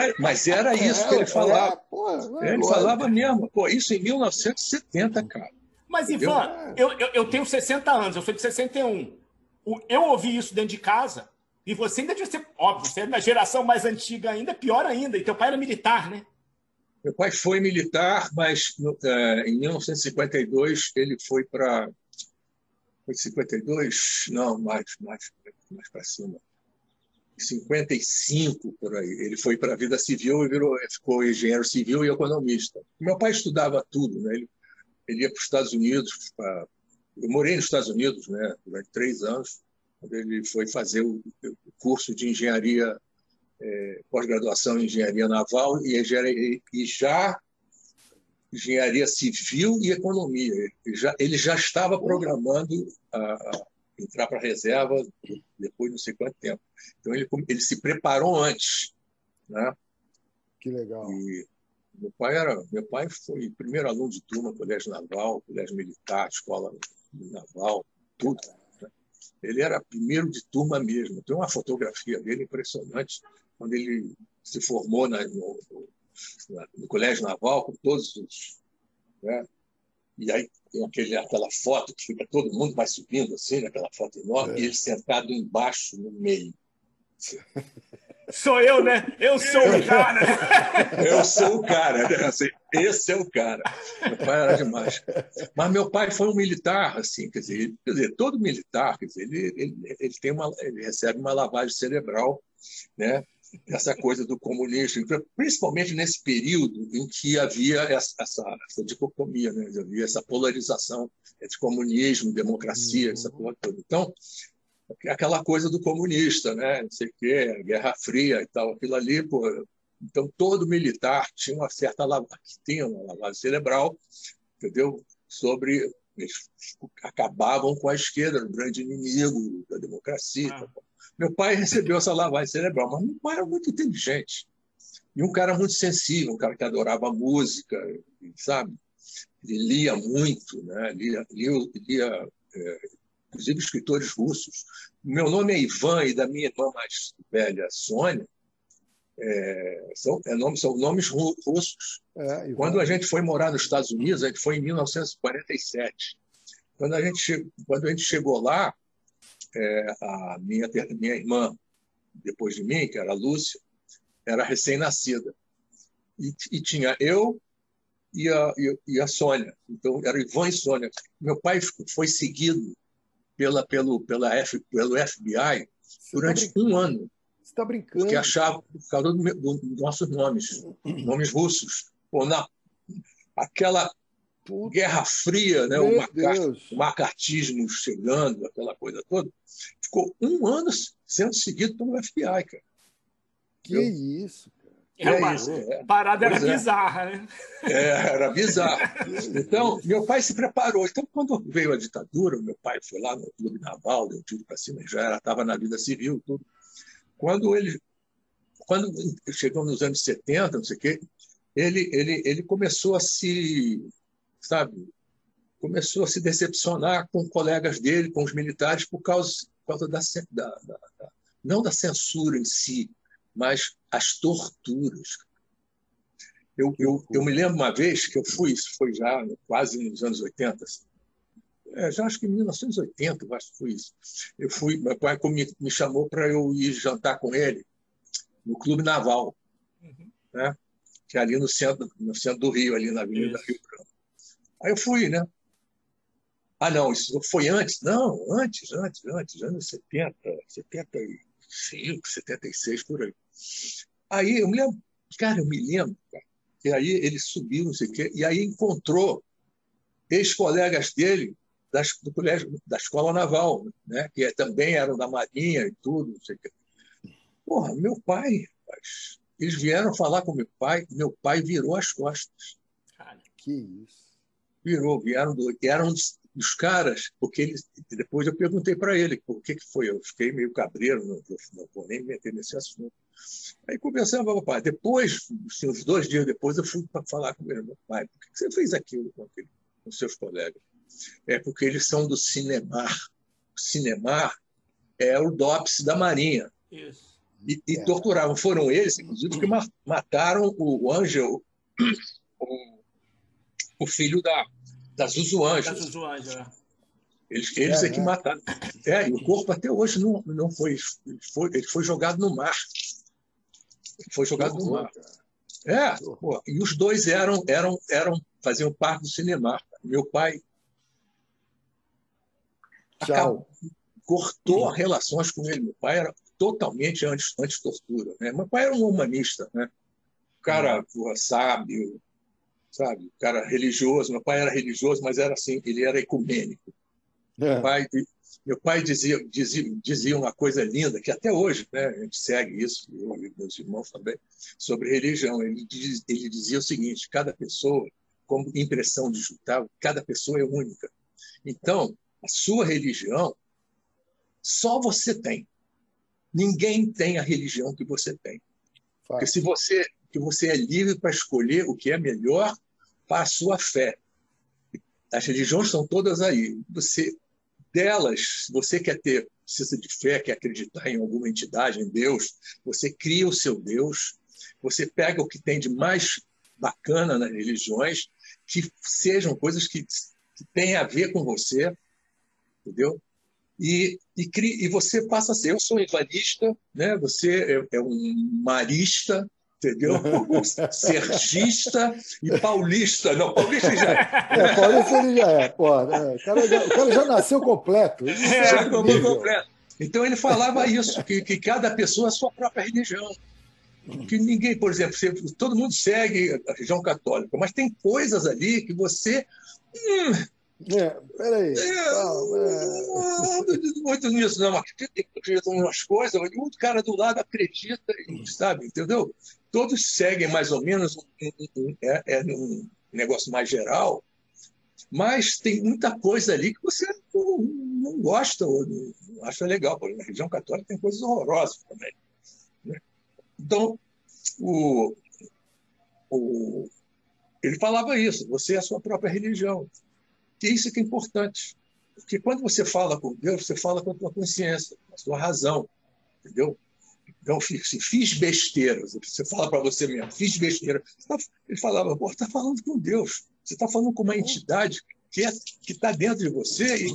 Speaker 4: é, mas era isso é, que ele falava. É, porra, ele falava mesmo. Pô, isso em 1970, cara.
Speaker 2: Mas, Ivan, eu, eu, eu, tenho 60 anos, eu sou de 61. Eu ouvi isso dentro de casa, e você ainda devia ser, óbvio, você é da geração mais antiga ainda, pior ainda, e teu pai era militar, né?
Speaker 4: Meu pai foi militar, mas é, em 1952 ele foi para. Foi 52? Não, mais, mais, mais para cima. 55 por aí. Ele foi para a vida civil e virou, ficou engenheiro civil e economista. Meu pai estudava tudo, né? Ele, ele ia para os Estados Unidos. Pra... eu morei nos Estados Unidos, né? Durante três anos, quando ele foi fazer o, curso de engenharia, é, pós-graduação em engenharia naval e, engenharia, e já engenharia civil e economia. Ele já, ele já estava programando a, a entrar para a reserva depois de não sei quanto tempo. Então ele, ele se preparou antes, né?
Speaker 1: Que legal.
Speaker 4: E meu pai era, meu pai foi primeiro aluno de turma, colégio naval, colégio militar, escola naval, tudo. Né? Ele era primeiro de turma mesmo. Tem uma fotografia dele impressionante, quando ele se formou na, no, no, no, Colégio Naval, com todos os. Né? E aí tem aquele, aquela foto que fica todo mundo vai subindo assim, naquela foto enorme, é. e ele sentado embaixo, no meio.
Speaker 2: Sou eu, né? Eu sou o cara.
Speaker 4: Eu sou o cara. Né? Assim, esse é o cara. Meu pai era demais. Mas meu pai foi um militar, assim, quer dizer, quer dizer todo militar, quer dizer, ele, ele, ele, tem uma, ele recebe uma lavagem cerebral, né? Essa coisa do comunismo, principalmente nesse período em que havia essa, essa, essa dicotomia, né? havia essa polarização entre comunismo, democracia, uhum. essa coisa toda. Então, aquela coisa do comunista, né? Não sei o quê, Guerra Fria e tal, aquilo ali, pô. Então, todo militar tinha uma certa lavagem, tinha uma lavagem cerebral, entendeu? Sobre. Eles acabavam com a esquerda, o grande inimigo da democracia. Ah. Meu pai recebeu essa lavagem cerebral, mas meu pai era muito inteligente. E um cara muito sensível, um cara que adorava música, sabe? Ele lia muito, né? lia, lia, lia é, inclusive escritores russos. Meu nome é Ivan e da minha irmã mais velha, Sônia, é, são, é nome, são nomes russos. É, quando a gente foi morar nos Estados Unidos, a gente foi em 1947. Quando a gente, quando a gente chegou lá, é, a minha, minha irmã, depois de mim, que era a Lúcia, era recém-nascida. E, e, tinha eu e a, e, e a Sônia. Então, era Ivan e Sônia. Meu pai foi seguido pela, pelo, pela F, pelo FBI Você tá durante tá um ano.
Speaker 1: Você está brincando?
Speaker 4: Porque achava, por causa dos do, do nossos nomes, nomes russos. Na, aquela Puta. Guerra Fria, né? o, macar, o macartismo chegando, aquela coisa toda, ficou um ano sendo seguido pelo FBI, cara.
Speaker 1: Que isso?
Speaker 2: É, é uma isso, é. parada era é. bizarra, né?
Speaker 4: É, era bizarra. Então, meu pai se preparou. Então, quando veio a ditadura, meu pai foi lá no clube naval, deu tiro para cima, já estava na vida civil, tudo. Quando ele, quando chegou nos anos 70, não sei o quê, ele, ele, ele começou a se, sabe, começou a se decepcionar com colegas dele, com os militares, por causa, por causa da, da, da não da censura em si, mas as torturas. Eu, eu, eu me lembro uma vez que eu fui, isso foi já quase nos anos 80, é, já acho que em 1980, acho que foi isso. Eu fui, meu pai me, me chamou para eu ir jantar com ele no Clube Naval, uhum. né? que é ali no centro, no centro do Rio, ali na Avenida isso. Rio Branco. Aí eu fui, né? Ah, não, isso foi antes? Não, antes, antes, antes, anos 70, 75, 76, por aí. Aí eu me lembro, cara, eu me lembro, cara, e aí ele subiu, não sei o quê, e aí encontrou ex-colegas dele das, do colégio, da escola naval, né? que também eram da Marinha e tudo, não sei o quê. Porra, meu pai, rapaz, eles vieram falar com meu pai, meu pai virou as costas.
Speaker 1: Cara, que isso.
Speaker 4: Virou, vieram, do, eram dos caras, porque ele, depois eu perguntei para ele o que, que foi. Eu fiquei meio cabreiro, não, não vou nem meter nesse assunto. Aí conversava com o pai. Depois, assim, uns dois dias depois, eu fui para falar com. Meu pai, por que você fez aquilo com, aquele, com seus colegas? É porque eles são do Cinemar. O Cinemar é o DOPS da Marinha. Isso. E, e é. torturavam. Foram eles, inclusive, que mataram o Ângelo, o, o filho da, das Zuzu Anjos. É. Eles, eles é, é que né? mataram. É, e o corpo até hoje não, não foi, foi. Ele foi jogado no mar. Foi jogado no mar. É, pô, e os dois eram, eram, eram, faziam parte do cinema. Meu pai acabou, cortou as relações com ele. Meu pai era totalmente anti-tortura. Anti né? Meu pai era um humanista, né? O cara, hum. porra, sábio, sabe? O cara religioso. Meu pai era religioso, mas era assim, ele era ecumênico. É. Meu pai, meu pai dizia, dizia, dizia uma coisa linda, que até hoje né, a gente segue isso, eu e meus irmãos também, sobre religião. Ele, diz, ele dizia o seguinte: cada pessoa, como impressão digital, cada pessoa é única. Então, a sua religião só você tem. Ninguém tem a religião que você tem. Porque se você que você é livre para escolher o que é melhor para a sua fé. As religiões estão todas aí. Você delas, você quer ter precisa de fé, quer acreditar em alguma entidade, em Deus, você cria o seu Deus, você pega o que tem de mais bacana nas religiões, que sejam coisas que, que têm a ver com você, entendeu? E, e, e, você passa a ser. Eu sou ivanista, né? você é, é um marista, entendeu? Sergista e paulista. Não, paulista já
Speaker 1: é. é paulista ele já é. Pô, né? o, cara já, o, cara já, nasceu completo.
Speaker 4: É, já completo. Então ele falava isso, que, que cada pessoa é a sua própria religião. Que ninguém, por exemplo, você, todo mundo segue a religião católica, mas tem coisas ali que você. Hum,
Speaker 1: é, peraí.
Speaker 4: É, não acredito muito nisso, não. Acredito em umas coisas, mas o cara do lado acredita, sabe, entendeu? Todos seguem mais ou menos um, é, é um negócio mais geral, mas tem muita coisa ali que você não, não gosta ou não acha legal. Por exemplo, na religião católica tem coisas horrorosas também. Né? Então, o, o, ele falava isso: você é a sua própria religião. E isso que é importante. Porque quando você fala com Deus, você fala com a tua consciência, com a sua razão. Entendeu? Então, assim, fiz besteiras. Você fala para você mesmo, fiz besteira. Tá, ele falava, pô, está falando com Deus. Você está falando com uma entidade que é, está dentro de você e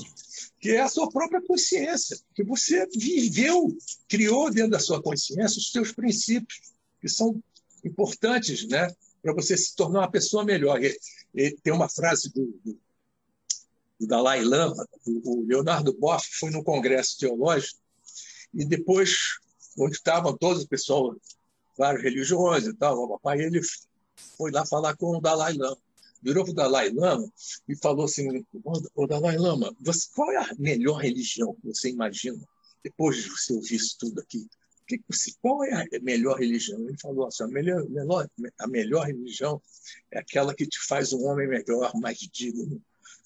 Speaker 4: que é a sua própria consciência, que você viveu, criou dentro da sua consciência os seus princípios, que são importantes né, para você se tornar uma pessoa melhor. E, e tem uma frase do, do do Dalai Lama, o Leonardo Boff foi num congresso teológico e depois, onde estavam todos o pessoal, várias religiões e tal, o papai, ele foi lá falar com o Dalai Lama. Virou para o Dalai Lama e falou assim: o Dalai Lama, você, qual é a melhor religião que você imagina depois de você ouvir isso tudo aqui? qual é a melhor religião? Ele falou assim: a melhor, a melhor religião é aquela que te faz um homem melhor, mais digno,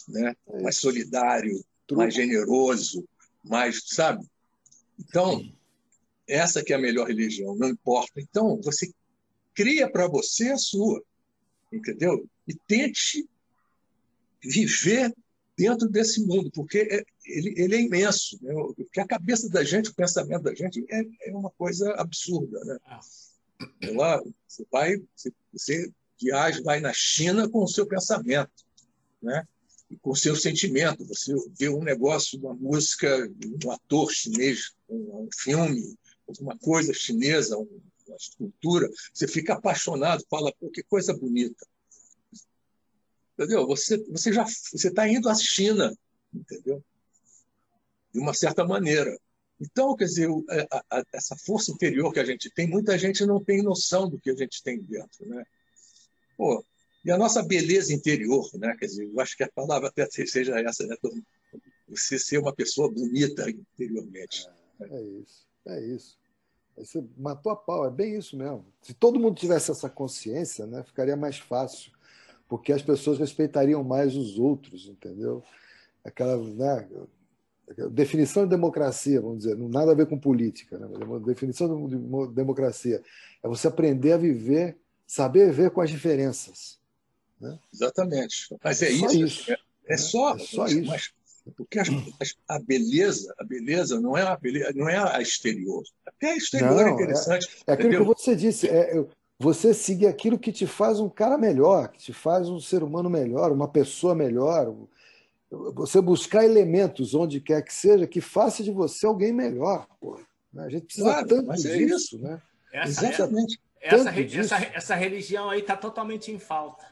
Speaker 4: né? É mais solidário, Truco. mais generoso, mais, sabe? Então, essa que é a melhor religião, não importa. Então, você cria para você a sua, entendeu? E tente viver dentro desse mundo, porque é, ele, ele, é imenso. Né? Porque a cabeça da gente, o pensamento da gente é, é uma coisa absurda. Né? Ah. Lá, você vai, você, você viaja, vai na China com o seu pensamento. Né? com seu sentimento. Você vê um negócio, uma música, um ator chinês, um, um filme, alguma coisa chinesa, um, uma escultura, você fica apaixonado, fala, pô, que coisa bonita. Entendeu? Você, você já você está indo à China, entendeu? De uma certa maneira. Então, quer dizer, é, essa força interior que a gente tem, muita gente não tem noção do que a gente tem dentro, né? Pô, e a nossa beleza interior, né? Quer dizer, eu acho que a palavra até seja essa, né? Você ser uma pessoa bonita interiormente.
Speaker 1: É, é isso, é isso. Você matou a pau, é bem isso mesmo. Se todo mundo tivesse essa consciência, né, ficaria mais fácil, porque as pessoas respeitariam mais os outros, entendeu? Aquela, né, definição de democracia, vamos dizer, não nada a ver com política, né? definição de democracia é você aprender a viver, saber viver com as diferenças. Né?
Speaker 4: Exatamente. Mas é, só isso. isso. É, é, né? só, é só isso. Mas, porque a, a, beleza, a beleza não é a beleza, não é a exterior. Até a exterior é não, é interessante.
Speaker 1: É, é aquilo que você disse. É, você seguir aquilo que te faz um cara melhor, que te faz um ser humano melhor, uma pessoa melhor. Você buscar elementos onde quer que seja que faça de você alguém melhor. Pô. A gente precisa claro, tanto é disso, isso. né?
Speaker 2: Essa, Exatamente. Essa, essa, essa, religião aí está totalmente em falta.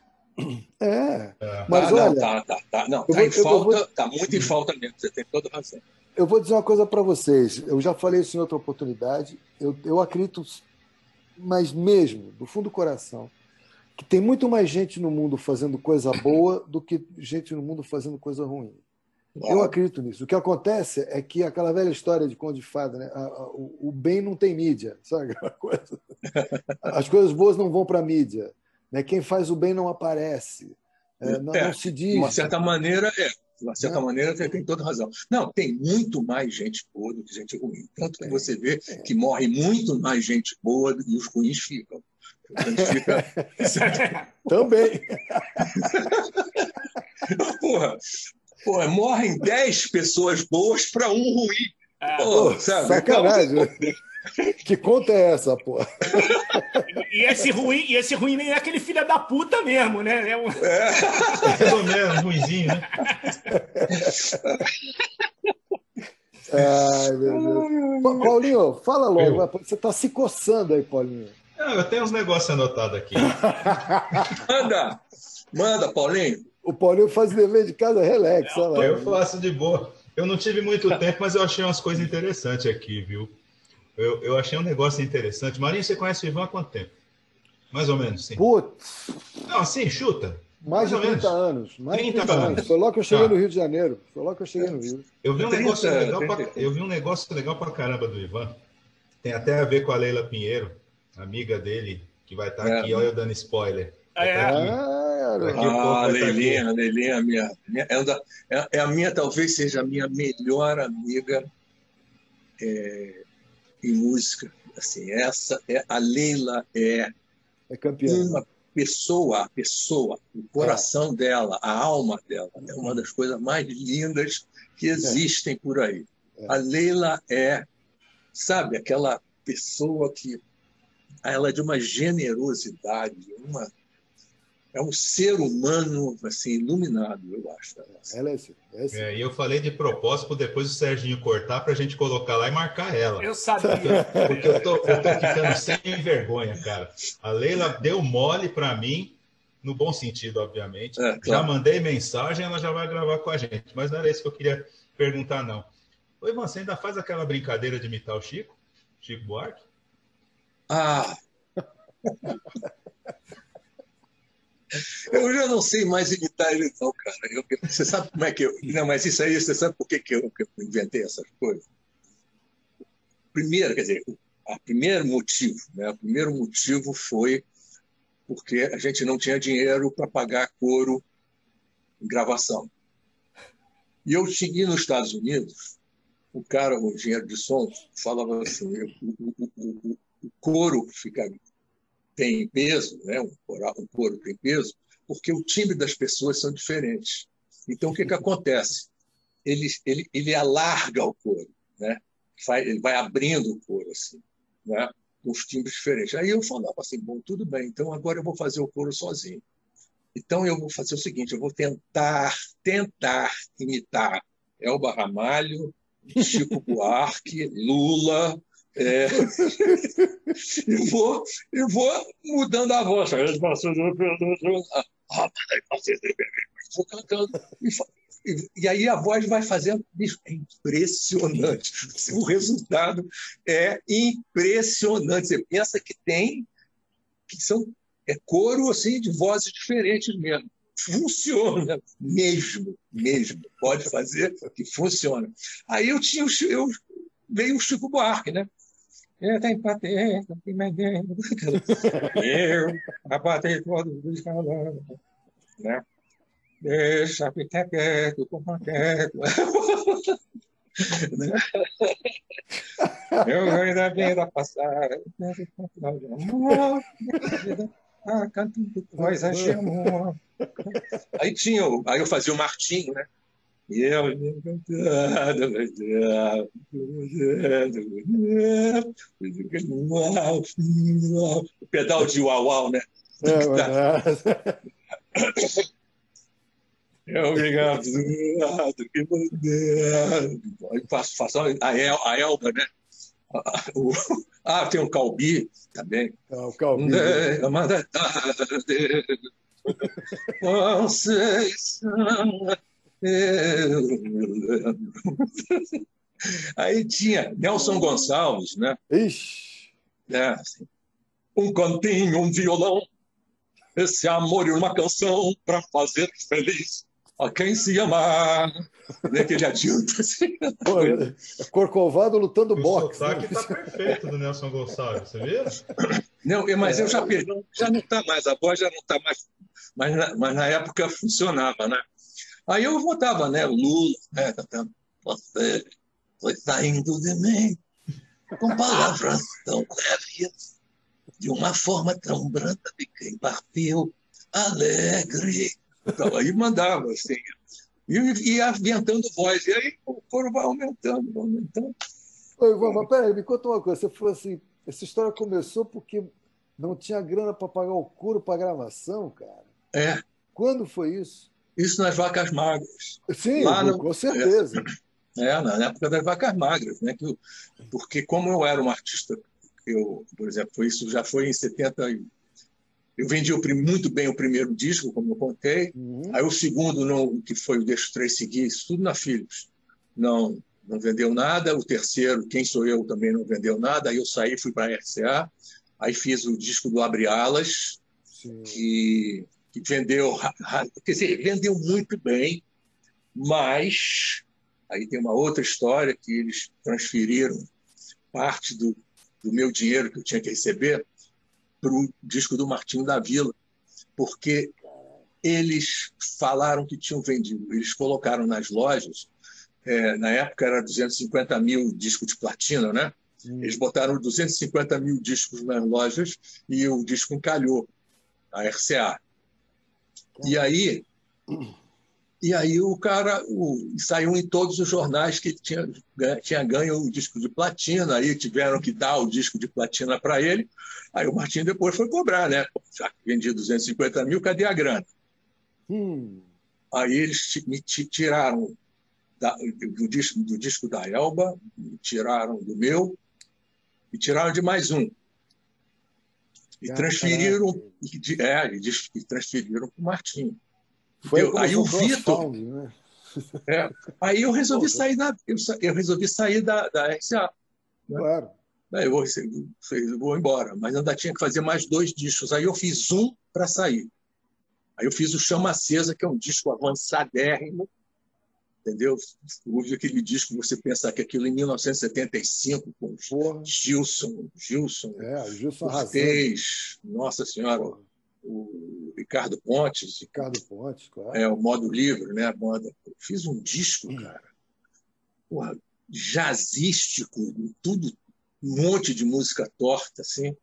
Speaker 1: É. é. Mas tá, olha.
Speaker 4: Não, tá, tá, tá. Não, tá, vou, em falta, vou... tá muito em falta mesmo, você tem toda razão.
Speaker 1: Eu vou dizer uma coisa para vocês. Eu já falei isso em outra oportunidade. Eu, eu acredito, mas mesmo, do fundo do coração, que tem muito mais gente no mundo fazendo coisa boa do que gente no mundo fazendo coisa ruim. Eu acredito nisso. O que acontece é que aquela velha história de conde de fada, né? o, o, bem não tem mídia, sabe? Coisa. As coisas boas não vão para a mídia. Né? Quem faz o bem não aparece, é, não, é, não, se diz.
Speaker 4: De uma certa maneira, é. De uma certa não. maneira, você tem toda razão. Não, tem muito mais gente boa do que gente ruim. Tanto que você vê é. que morre muito mais gente boa e os ruins ficam. Fica...
Speaker 1: Também.
Speaker 4: porra, porra, morrem 10 pessoas boas para um ruim.
Speaker 1: Pô, sabe? Sacanagem. Então... que conta é essa, pô?
Speaker 2: E esse ruim, e esse ruim nem é aquele filho da puta mesmo, né? É, um...
Speaker 3: é. pelo menos ruimzinho, né?
Speaker 1: Ai, meu Deus. Paulinho, fala logo. Você está se coçando aí, Paulinho.
Speaker 3: Não, eu tenho uns negócios anotados aqui.
Speaker 4: manda, manda, Paulinho.
Speaker 1: O Paulinho faz dever de casa relax.
Speaker 3: Não, lá, eu faço de boa. Eu não tive muito tempo, mas eu achei umas coisas interessantes aqui, viu? Eu, eu achei um negócio interessante. Marinho, você conhece o Ivan há quanto tempo? Mais ou menos, sim.
Speaker 1: Putz.
Speaker 3: Não, assim, chuta.
Speaker 1: Mais, de 30 anos. Mais 30 de 30 anos. anos. Foi logo que eu cheguei tá. no Rio de Janeiro. Foi logo que eu cheguei no Rio.
Speaker 3: Eu vi um, negócio, legal pra, eu vi um negócio legal pra caramba do Ivan. Tem até a ver com a Leila Pinheiro, amiga dele, que vai estar tá é. aqui. Olha eu dando spoiler.
Speaker 4: É.
Speaker 3: Tá
Speaker 4: ah, ah Leilinha, a Leilinha, minha, minha, é, é, é, a minha, talvez seja a minha melhor amiga é, em música. Assim, essa é a Leila é,
Speaker 1: é campeã.
Speaker 4: uma pessoa, a pessoa, o coração é. dela, a alma dela, é uma das coisas mais lindas que é. existem por aí. É. A Leila é, sabe, aquela pessoa que ela é de uma generosidade, uma é um ser humano assim iluminado, eu acho.
Speaker 1: Ela é, assim,
Speaker 3: é, assim. é, e eu falei de propósito depois o Serginho cortar para a gente colocar lá e marcar ela.
Speaker 2: Eu sabia.
Speaker 3: Porque eu tô, eu tô ficando sem vergonha, cara. A Leila deu mole para mim, no bom sentido, obviamente. É, claro. Já mandei mensagem, ela já vai gravar com a gente. Mas não era isso que eu queria perguntar, não. Oi, você ainda faz aquela brincadeira de imitar o Chico? Chico Buarque?
Speaker 4: Ah! Eu já não sei mais imitar ele, não, cara. Eu, você sabe como é que eu. Não, mas isso aí, você sabe por que, que, eu, que eu inventei essas coisas? Primeiro, quer dizer, o primeiro motivo, né? O primeiro motivo foi porque a gente não tinha dinheiro para pagar coro em gravação. E eu cheguei nos Estados Unidos, o cara, o engenheiro de som, falava assim: o, o, o, o coro fica tem peso, né? um, couro, um couro tem peso, porque o timbre das pessoas são diferentes. Então, o que, que acontece? Ele, ele, ele alarga o couro, né? ele vai abrindo o couro, assim, né? os timbres diferentes. Aí eu falava assim, bom, tudo bem, então agora eu vou fazer o couro sozinho. Então eu vou fazer o seguinte, eu vou tentar, tentar imitar Elba Ramalho, Chico Buarque, Lula, é. e, vou, e vou mudando a voz. Vou cantando. E, e aí a voz vai fazendo. É impressionante. O resultado é impressionante. Você pensa que tem. que são é coro assim, de vozes diferentes mesmo. Funciona mesmo, mesmo. Pode fazer que funciona. Aí eu tinha eu, veio o Chico Buarque, né? Eu tenho patente, tem mais dentro. Eu, a patente os calores. Né? Deixa ficar quieto, com quieto. Eu ainda vida passada. Ah, coisa de amor. Aí tinha, aí eu fazia o Martinho, né? Eu o pedal de uau, né? É, é obrigado. Que faço, faço a, El, a Elba, né? Ah, tem o Calbi também.
Speaker 1: Ah, o Calbi.
Speaker 4: Conceição Aí tinha Nelson Gonçalves, né?
Speaker 1: Ixi.
Speaker 4: É, assim, um cantinho, um violão, esse amor e uma canção para fazer feliz a quem se amar. Né, aquele adianto assim.
Speaker 1: Pô, é Corcovado lutando boxe.
Speaker 3: O sotaque está perfeito do Nelson Gonçalves, você viu?
Speaker 4: Não, mas eu já perdi, já não está mais, a voz já não está mais. Mas na, mas na época funcionava, né? Aí eu votava, né? Lula, né? Você foi saindo de mim com palavras tão leves, de uma forma tão branda de quem partiu alegre. Então, aí mandava, assim. E ia inventando voz. E aí o coro vai aumentando, vai aumentando.
Speaker 1: Oi, Ivan, mas peraí, me conta uma coisa. Você falou assim, essa história começou porque não tinha grana para pagar o couro para gravação, cara.
Speaker 4: É.
Speaker 1: Quando foi isso?
Speaker 4: Isso nas vacas magras.
Speaker 1: Sim, no... com certeza.
Speaker 4: É, é, na época das vacas magras, né? Porque como eu era um artista, eu, por exemplo, foi isso já foi em 70 eu vendi muito bem o primeiro disco, como eu contei. Uhum. Aí o segundo, não, que foi o Deixo Três Seguir, isso tudo na Filhos. Não, não vendeu nada. O terceiro, Quem Sou Eu, também não vendeu nada. Aí eu saí, fui para a RCA. Aí fiz o disco do Abre Alas, que, que vendeu, quer dizer, vendeu muito bem, mas aí tem uma outra história que eles transferiram parte do, do meu dinheiro que eu tinha que receber para o disco do Martinho da Vila, porque eles falaram que tinham vendido, eles colocaram nas lojas, é, na época era 250 mil discos de platina, né? Eles botaram 250 mil discos nas lojas e o disco encalhou, a RCA. E aí, e aí o cara o, saiu em todos os jornais que tinha, tinha ganho o disco de platina, aí tiveram que dar o disco de platina para ele. Aí o Martinho depois foi cobrar, né? Já vendi 250 mil, cadê a grana? Hum. Aí eles me tiraram da, do, disco, do disco da Elba, me tiraram do meu e tiraram de mais um. E transferiram, e, é, e transferiram para o Martinho. Foi aí o Vitor. Né? É, aí eu resolvi sair da, eu, eu resolvi sair da, da RCA.
Speaker 1: Né? Claro.
Speaker 4: Aí eu vou, eu vou embora, mas ainda tinha que fazer mais dois discos. Aí eu fiz um para sair. Aí eu fiz o Chama Acesa, que é um disco avançadérrimo, entendeu? Houve aquele disco, você pensar que aquilo em 1975, com Porra. Gilson, Gilson,
Speaker 1: é, Gilson
Speaker 4: Cortez, Nossa Senhora, Porra. o Ricardo Pontes.
Speaker 1: Ricardo Pontes, claro.
Speaker 4: É, o Modo Livre, né, a. Eu fiz um disco, cara, porra, jazzístico, tudo um monte de música torta, assim.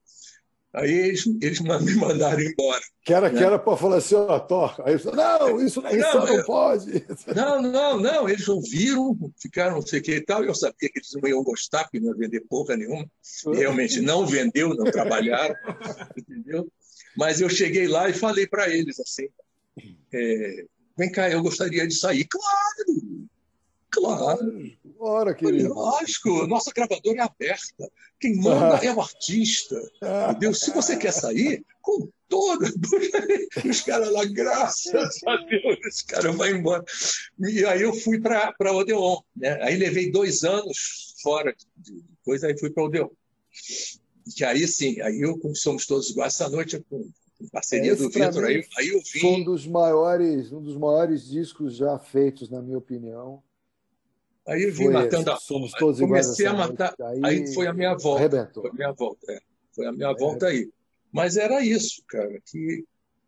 Speaker 4: Aí eles, eles me mandaram embora.
Speaker 1: Que era, né? que era para falar assim, ó, torta. Aí eu não, isso, não, isso não pode.
Speaker 4: Não, não, não. Eles ouviram, ficaram não sei o que e tal. Eu sabia que eles não iam gostar, porque não ia vender porra nenhuma. E realmente não vendeu, não trabalharam, entendeu? Mas eu cheguei lá e falei para eles assim, é, vem cá, eu gostaria de sair. Claro, claro.
Speaker 1: Ora, querido.
Speaker 4: Lógico, nossa gravadora é aberta. Quem manda é o artista. Entendeu? Se você quer sair, com toda. Os caras lá, graças a Deus, esse cara vai embora. E aí eu fui para Odeon. Né? Aí levei dois anos fora de coisa, aí fui para Odeon. Que aí sim, aí eu, como somos todos iguais, essa noite com parceria Esse, do Vitor, aí, aí eu vi.
Speaker 1: Foi um dos maiores, um dos maiores discos já feitos, na minha opinião.
Speaker 4: Aí eu vim foi matando esse, a Somos todos Comecei a matar. Aí, aí, foi a minha volta. Arrebentou. Foi a minha volta, é. Foi a minha é. volta aí. Mas era isso, cara, que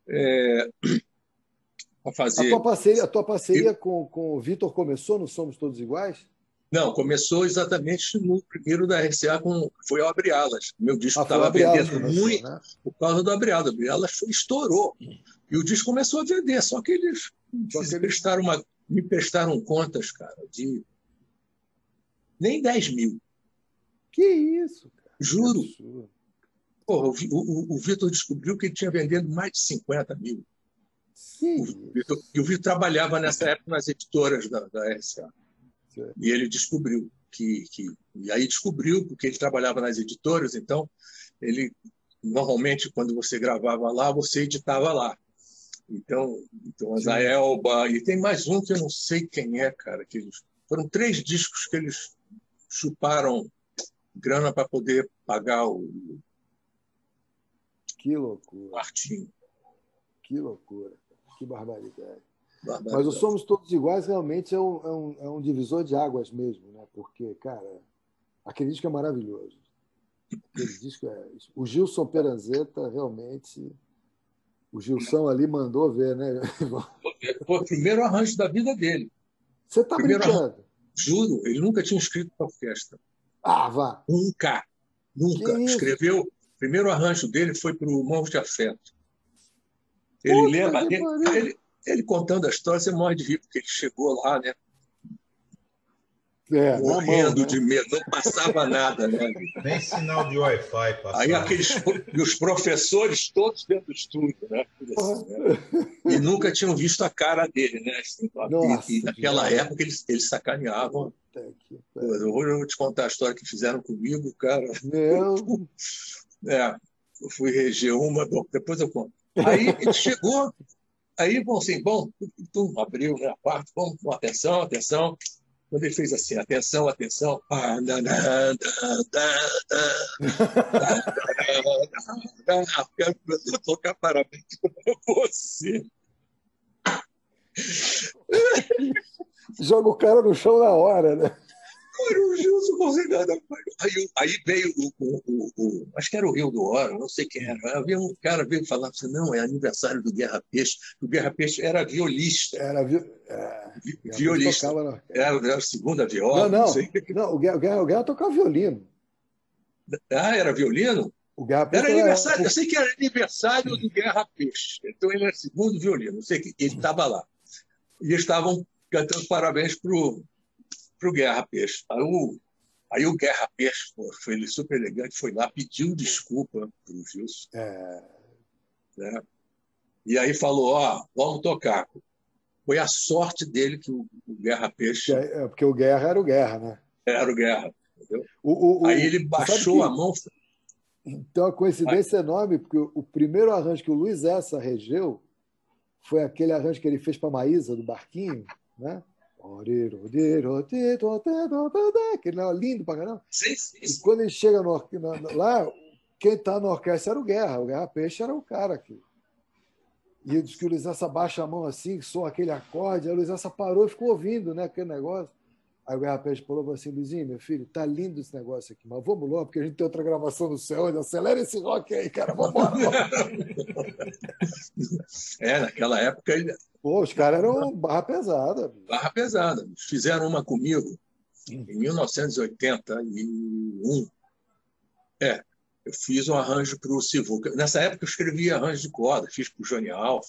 Speaker 4: é,
Speaker 1: a fazer. A tua parceria, a tua parceria eu... com, com o Vitor começou no Somos Todos Iguais?
Speaker 4: Não, começou exatamente no primeiro da RCA, com, foi o Abre Alas. Meu disco estava ah, vendendo muito né? por causa do Abre Alas. Abre Alas estourou. E o disco começou a vender, só que eles, só que eles... Prestaram uma, me prestaram contas, cara, de nem 10 mil.
Speaker 1: Que isso, cara.
Speaker 4: Juro. Porra, o, o, o Vitor descobriu que ele tinha vendendo mais de 50 mil.
Speaker 1: Sim.
Speaker 4: O Victor, e o Vitor trabalhava nessa época nas editoras da, da RCA. Sim. E ele descobriu que, que. E aí descobriu, porque ele trabalhava nas editoras, então ele. Normalmente, quando você gravava lá, você editava lá. Então, então a Elba, e tem mais um que eu não sei quem é, cara, que eles, foram três discos que eles chuparam grana para poder pagar o.
Speaker 1: Que loucura.
Speaker 4: Martinho.
Speaker 1: Que loucura. Que barbaridade. barbaridade. Mas o Somos Todos Iguais realmente é um, é, um, é um divisor de águas mesmo, né? Porque, cara, aquele disco é maravilhoso. Aquele disco é. O Gilson Peranzeta realmente. O Gilson ali mandou ver, né?
Speaker 4: Foi o primeiro arranjo da vida dele.
Speaker 1: Você está brincando?
Speaker 4: Juro, ele nunca tinha escrito para orquestra.
Speaker 1: Ah, vá.
Speaker 4: Nunca. Nunca. Que Escreveu. O primeiro arranjo dele foi para o Mãos de Afeto. Ele Puta lembra. Ele, ele, ele, contando a história, você morre de rir, porque ele chegou lá, né? É, morrendo mão, né? de medo, não passava nada, né?
Speaker 3: Nem sinal de Wi-Fi passava.
Speaker 4: Aí aqueles os professores todos dentro do estúdio, né? Assim, né? E nunca tinham visto a cara dele, né? Assim, Nossa, e, naquela época eles, eles sacaneavam. Eu vou, eu vou te contar a história que fizeram comigo, cara. Meu. É, eu fui reger uma, depois eu conto. Aí ele chegou, aí, bom, assim, bom, tum, abriu né, a parte, bom, atenção, atenção. Quando ele fez assim, atenção, atenção, eu tocar parabéns para você.
Speaker 1: Joga o cara no chão na hora, né?
Speaker 4: Cara, o Gilson Aí, aí veio o, o, o, Acho que era o Rio do Oro, não sei quem era. Havia um cara veio falar assim: não, é aniversário do Guerra Peixe. O Guerra Peixe era violista.
Speaker 1: Era vi, é,
Speaker 4: violista. Era, era a segunda viola.
Speaker 1: Não, não. Não, não o, Guerra, o, Guerra, tocava violino.
Speaker 4: Ah, era violino?
Speaker 1: O Guerra
Speaker 4: Peixe era aniversário, era... Eu sei que era aniversário do Guerra Peixe. Então ele era segundo violino. Eu sei que ele estava lá. E estavam cantando parabéns para o para o Guerra Peixe. Aí o, aí o Guerra Peixe, pô, foi ele super elegante, foi lá, pediu desculpa para o Gilson. É... Né? E aí falou, ó, vamos tocar. Foi a sorte dele que o, o Guerra Peixe...
Speaker 1: É, porque o Guerra era o Guerra, né?
Speaker 4: Era o Guerra. O, o, aí ele baixou a mão...
Speaker 1: Então a coincidência é enorme, porque o primeiro arranjo que o Luiz Essa regeu foi aquele arranjo que ele fez para a Maísa, do Barquinho, né? Aquele era lindo pra caramba.
Speaker 4: Sim, sim,
Speaker 1: sim. E quando ele chega no, lá, quem está na orquestra era o Guerra. O Guerra Peixe era o cara aqui. E ele disse que o Luiz baixa a mão assim, que soa aquele acorde. Aí o Luiz parou e ficou ouvindo né, aquele negócio. Aí o Guerra Peixe falou assim: Luizinho, meu filho, tá lindo esse negócio aqui, mas vamos logo, porque a gente tem outra gravação no céu. Acelera esse rock aí, cara, vamos embora.
Speaker 4: é, naquela época
Speaker 1: Pô, os caras eram barra pesada.
Speaker 4: Barra pesada. Fizeram uma comigo em 1981. É, eu fiz um arranjo para o Sivuca. Nessa época eu escrevia arranjo de corda, fiz para o Johnny Alf.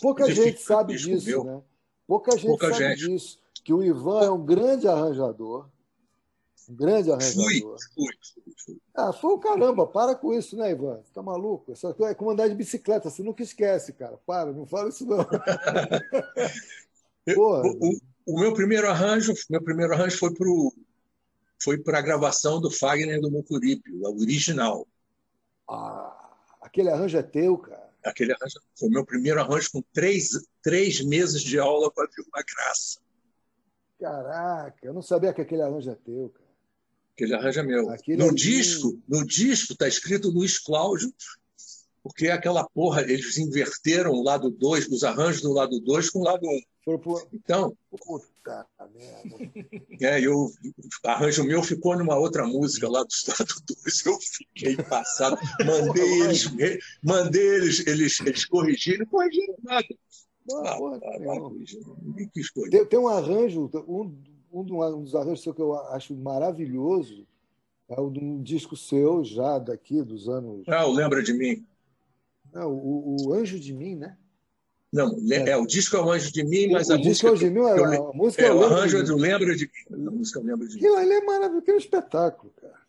Speaker 1: Pouca gente sabe disso, né? Pouca gente Pouca sabe gente. disso. Que o Ivan é um grande arranjador. Um grande arranjador. Fui, fui, fui, Ah, foi o caramba, para com isso, né, Ivan? Você tá maluco? Isso é como andar de bicicleta, você nunca esquece, cara. Para, não fala isso não.
Speaker 4: Porra, o, o, meu primeiro arranjo, meu primeiro arranjo foi pro foi para a gravação do Fagner do Mucuripe, o original.
Speaker 1: Ah, aquele arranjo é teu, cara.
Speaker 4: Aquele arranjo foi o meu primeiro arranjo com três, três meses de aula com a Vilma Graça.
Speaker 1: Caraca, eu não sabia que aquele arranjo é teu, cara.
Speaker 4: Aquele arranjo é meu. Aquele no é disco, no disco está escrito Luiz Cláudio, porque aquela porra, eles inverteram o lado 2, os arranjos do lado 2 com o lado 1. Um. Por... Então, Puta merda. É, eu, o arranjo meu ficou numa outra música lá do Estado 2. Eu fiquei passado. Mandei eles, mandei eles, eles, eles corrigirem, corrigiram nada. Ah, porra, ah,
Speaker 1: ah, tem, tem um arranjo, um, um dos arranjos que eu acho maravilhoso é um disco seu, já daqui dos anos.
Speaker 4: Ah, o Lembra de Mim.
Speaker 1: Não, o, o Anjo de Mim, né?
Speaker 4: Não, é. é. o disco é o Anjo de Mim, mas
Speaker 1: o,
Speaker 4: a
Speaker 1: o
Speaker 4: música.
Speaker 1: Disco é o de mim,
Speaker 4: a,
Speaker 1: a música é,
Speaker 4: o arranjo é do Lembra de Mim. A música é Lembra de Mim.
Speaker 1: Ele é maravilhoso, que é um espetáculo, cara.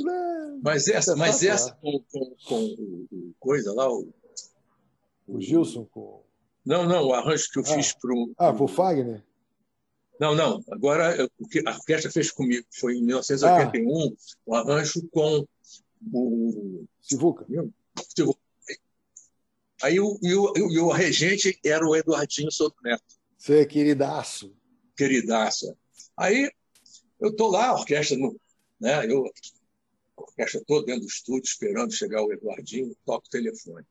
Speaker 4: É mas essa, mas essa com, com, com o coisa lá, o,
Speaker 1: o Gilson com.
Speaker 4: Não, não, o arranjo que eu ah. fiz para o.
Speaker 1: Ah, para o Fagner?
Speaker 4: Não, não. Agora, o que a orquestra fez comigo foi em 1981, ah. um arranjo com o.
Speaker 1: Sivuca.
Speaker 4: Sivuca. Aí o, e o, e o regente era o Eduardinho Soto Neto.
Speaker 1: Você, queridaço.
Speaker 4: Queridaço. Aí eu estou lá, a orquestra, no, né, eu, a orquestra toda dentro do estúdio, esperando chegar o Eduardinho, toco o telefone.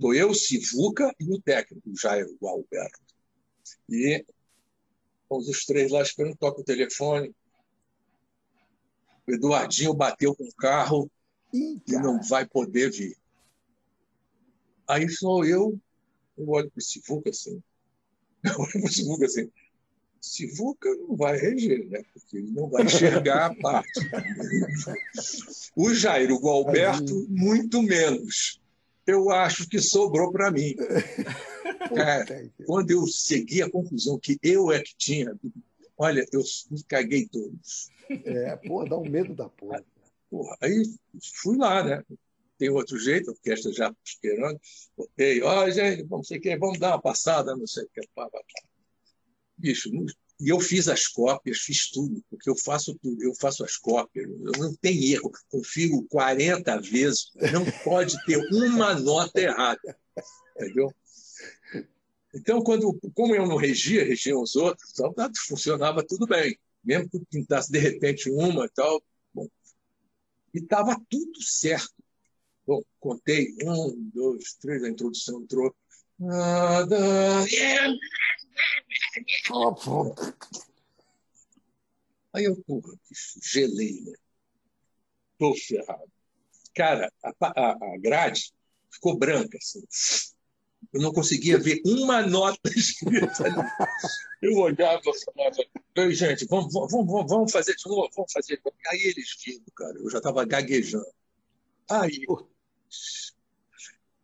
Speaker 4: Estou eu, Sivuca e o técnico, o Jairo Alberto. E os três lá esperando, toca o telefone. O Eduardinho bateu com o carro e não vai poder vir. Aí sou eu, eu olho para o Sivuca assim. Eu olho para o Sivuca assim. Sivuca não vai reger, né? Porque ele não vai enxergar a parte. o Jairo, o Alberto, muito menos. Eu acho que sobrou para mim. É, quando eu segui a conclusão que eu é que tinha Olha, eu me caguei todos.
Speaker 1: É, porra, dá um medo da porra.
Speaker 4: Porra, aí fui lá, né? Tem outro jeito, a orquestra já esperando. Botei, ó, oh, gente, vamos, sei que, vamos dar uma passada, não sei o que. Bicho, e eu fiz as cópias, fiz tudo, porque eu faço tudo, eu faço as cópias, não tem erro, confiro 40 vezes, não pode ter uma nota errada. Entendeu? Então, quando, como eu não regia, regiam os outros, então, funcionava tudo bem. Mesmo que pintasse de repente uma e tal. Bom. E estava tudo certo. Bom, contei um, dois, três, a introdução entrou. Aí eu, porra, gelei, né? Tô ferrado. Cara, a, a, a grade ficou branca, assim. Eu não conseguia ver uma nota escrita ali. Eu olhava e falava, gente, vamos, vamos, vamos fazer de novo, vamos fazer. Aí eles viram, cara, eu já estava gaguejando. Aí,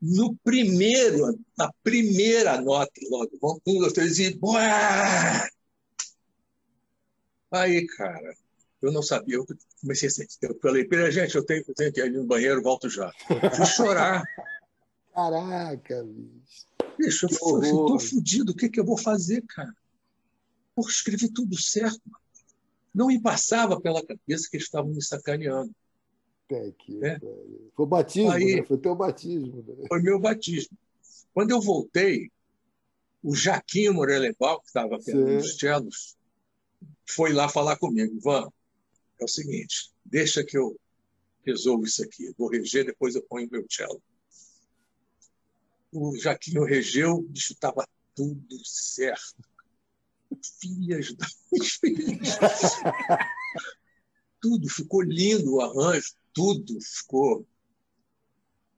Speaker 4: no primeiro, na primeira nota, logo, vamos, um, dois, três e. Buá! Aí, cara, eu não sabia, eu comecei a sentir. Eu falei, pera, gente, eu tenho, tenho que ir ali no banheiro, volto já. Fui chorar.
Speaker 1: Caraca, bicho.
Speaker 4: Bicho, eu falei, tô fudido, o que, que eu vou fazer, cara? Porra, escrevi tudo certo. Não me passava pela cabeça que eles estavam me sacaneando.
Speaker 1: É é. Foi batismo, Aí, né? foi teu batismo. Né?
Speaker 4: Foi meu batismo. Quando eu voltei, o Jaquinho Morelenbal, que estava perto dos cellos, foi lá falar comigo. Van, é o seguinte, deixa que eu resolvo isso aqui. Vou reger, depois eu ponho meu cello o Jaquinho regeu, o bicho estava tudo certo. Filhas das filhas. tudo ficou lindo o arranjo, tudo ficou.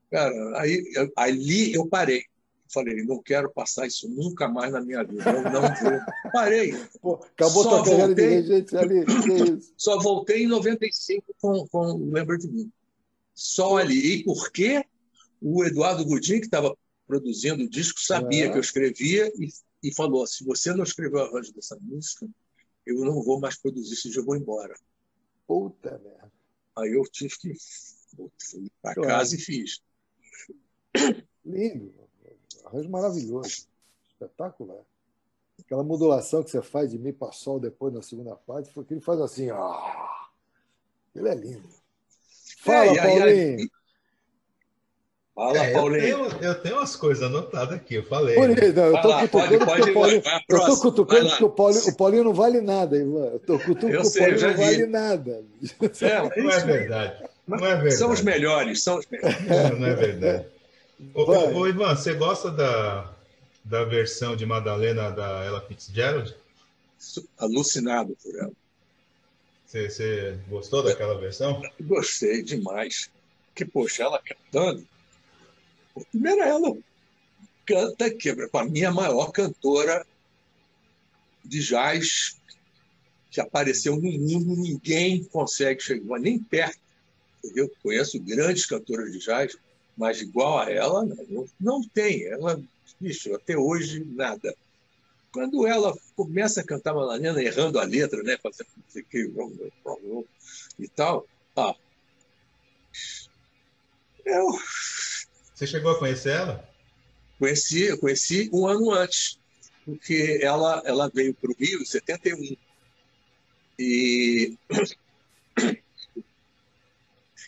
Speaker 4: Cara, aí ali eu parei. Falei, não quero passar isso nunca mais na minha vida. Eu não vou. Parei.
Speaker 1: Pô, acabou só voltei, de ali.
Speaker 4: Só voltei em 95 com, com Lembra de Mim. Só ali. E por quê? O Eduardo Godin, que estava produzindo o disco, sabia é. que eu escrevia e, e falou: se você não escreveu o arranjo dessa música, eu não vou mais produzir dia, eu vou embora.
Speaker 1: Puta merda.
Speaker 4: Aí eu tive que fui para casa e fiz.
Speaker 1: Lindo, arranjo maravilhoso, espetacular. Aquela modulação que você faz de mi para sol depois na segunda parte, foi que ele faz assim, ó. Ele é lindo. Fala, é, Paulinho.
Speaker 3: Fala, é, Paulinho. Eu tenho, eu tenho umas coisas anotadas aqui, eu falei. Né?
Speaker 1: não, eu tô cutucando porque o Paulinho, eu tô cutucando porque o Paulinho, o Paulinho não vale nada, Ivan. Eu tô cutucando porque o Paulinho não vale nada.
Speaker 3: É, não é verdade. Não é verdade.
Speaker 4: São os melhores, são os melhores.
Speaker 3: Não, não é verdade. Ô, ô, Ivan, você gosta da, da versão de Madalena da Ella Fitzgerald?
Speaker 4: Alucinado por ela.
Speaker 3: Você, você gostou daquela versão?
Speaker 4: Gostei demais. Que, poxa, ela cantando Primeiro, ela canta, que é a minha maior cantora de jazz que apareceu no mundo, ninguém consegue chegar nem perto. Eu conheço grandes cantoras de jazz, mas igual a ela, não, não tem. Ela, bicho, até hoje, nada. Quando ela começa a cantar Malalena, errando a letra, né, fazendo e tal, ah, eu
Speaker 3: você chegou a conhecer ela?
Speaker 4: Conheci, eu conheci um ano antes, porque ela, ela veio para o Rio em 71. E,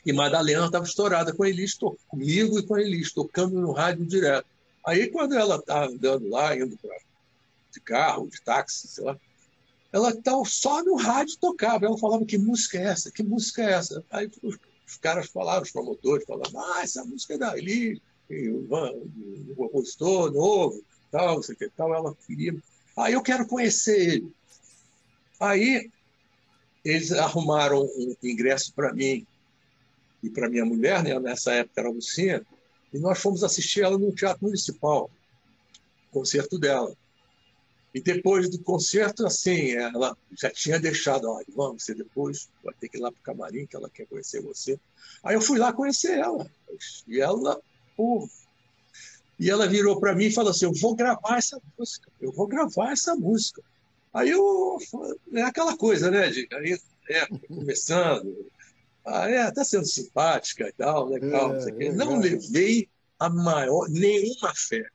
Speaker 4: e Madalena estava estourada com a Elis, comigo e com a Elis, tocando no rádio direto. Aí, quando ela está andando lá, indo pra, de carro, de táxi, sei lá, ela tá só no rádio tocava. Ela falava: Que música é essa? Que música é essa? Aí os caras falaram, os promotores falaram, ah, essa música é da o compositor novo, tal, sei que tal, ela queria. Aí eu quero conhecer ele. Aí eles arrumaram um ingresso para mim e para minha mulher, né? nessa época era Lucinha, e nós fomos assistir ela no Teatro Municipal, concerto dela. E depois do concerto, assim, ela já tinha deixado, olha, vamos, você depois vai ter que ir lá para o camarim, que ela quer conhecer você. Aí eu fui lá conhecer ela. E ela, pô, e ela virou para mim e falou assim: Eu vou gravar essa música, eu vou gravar essa música. Aí eu. É aquela coisa, né? De, aí, é, começando. Ah, é, tá sendo simpática e tal, legal, é, não sei é, Não levei a maior, nenhuma fé.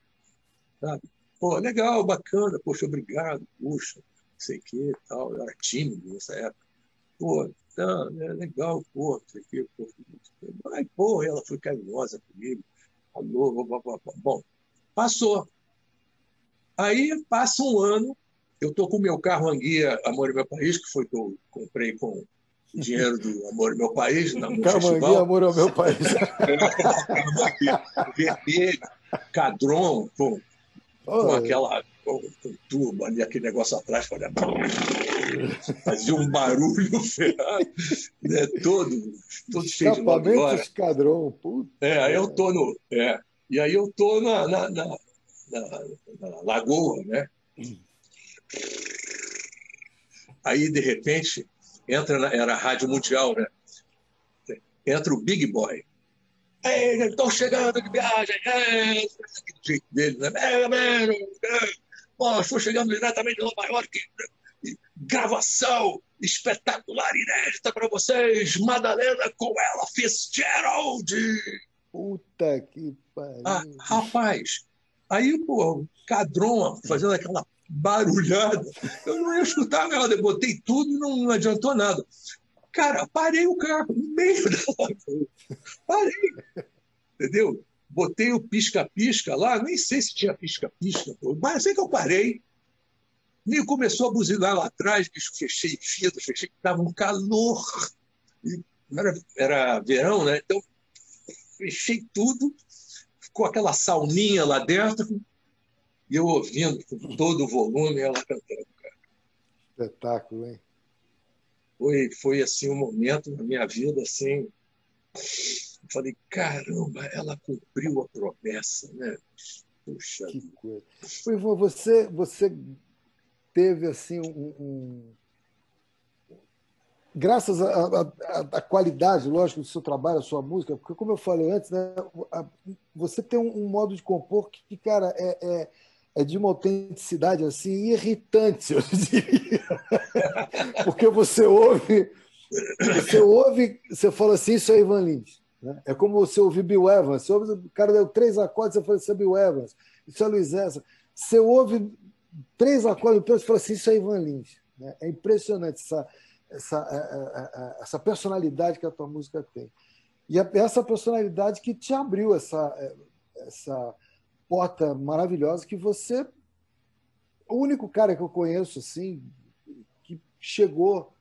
Speaker 4: Sabe? Pô, legal, bacana, poxa, obrigado, puxa, não sei o que tal. Eu era tímido nessa época. Pô, tá, é legal, pô, não sei o que. Pô, Ai, porra, ela foi carinhosa comigo. Falou, blá, blá, blá. Bom, passou. Aí passa um ano, eu estou com o meu carro Anguia Amor e Meu País, que foi que eu comprei com o dinheiro do Amor e Meu País, na. Anguia
Speaker 1: Amor e Meu País.
Speaker 4: Vermelho, cadron, com aquela com, com turbo ali, aquele negócio atrás, fazia, fazia um barulho ferrado, né? todo, todo cheio de
Speaker 1: glória. esquadrão, puta.
Speaker 4: É, aí eu tô no... É, e aí eu tô na, na, na, na, na lagoa, né? Aí, de repente, entra na, era a Rádio Mundial, né? Entra o Big Boy. Estou chegando de viagem. É, jeito dele, né? Estou chegando diretamente de Nova York. Gravação espetacular, inédita para vocês. Madalena com ela, Fitzgerald.
Speaker 1: Puta que pariu. Ah,
Speaker 4: rapaz, aí, pô, Cadron fazendo aquela barulhada. Eu não ia escutar eu botei tudo e não, não adiantou nada. Cara, parei o carro no meio da lagoa. Parei. Entendeu? Botei o pisca-pisca lá, nem sei se tinha pisca-pisca, mas sei que eu parei. E começou a buzinar lá atrás, bicho, fechei vidro, fechei, estava um calor. Era, era verão, né? Então, fechei tudo, ficou aquela sauninha lá dentro, e eu ouvindo com todo o volume ela cantando, cara.
Speaker 1: Espetáculo, hein?
Speaker 4: Foi, foi assim um momento na minha vida assim. Eu falei, caramba, ela cumpriu a promessa, né?
Speaker 1: Puxa. Que coisa. Você, você teve assim um, um graças à qualidade, lógico, do seu trabalho, da sua música, porque, como eu falei antes, né, você tem um, um modo de compor que, cara, é, é, é de uma autenticidade assim irritante, eu diria. Porque você ouve, você ouve, você fala assim, isso é Ivan Lins. Né? É como você ouvir Bill Evans. Você ouve, o cara deu três acordes, você fala, isso é Bill Evans. Isso é Luiz Essa. Você ouve três acordes, você fala assim, isso é Ivan Lins. Né? É impressionante essa, essa, é, é, é, essa personalidade que a tua música tem. E essa personalidade que te abriu essa, essa porta maravilhosa que você. O único cara que eu conheço assim que chegou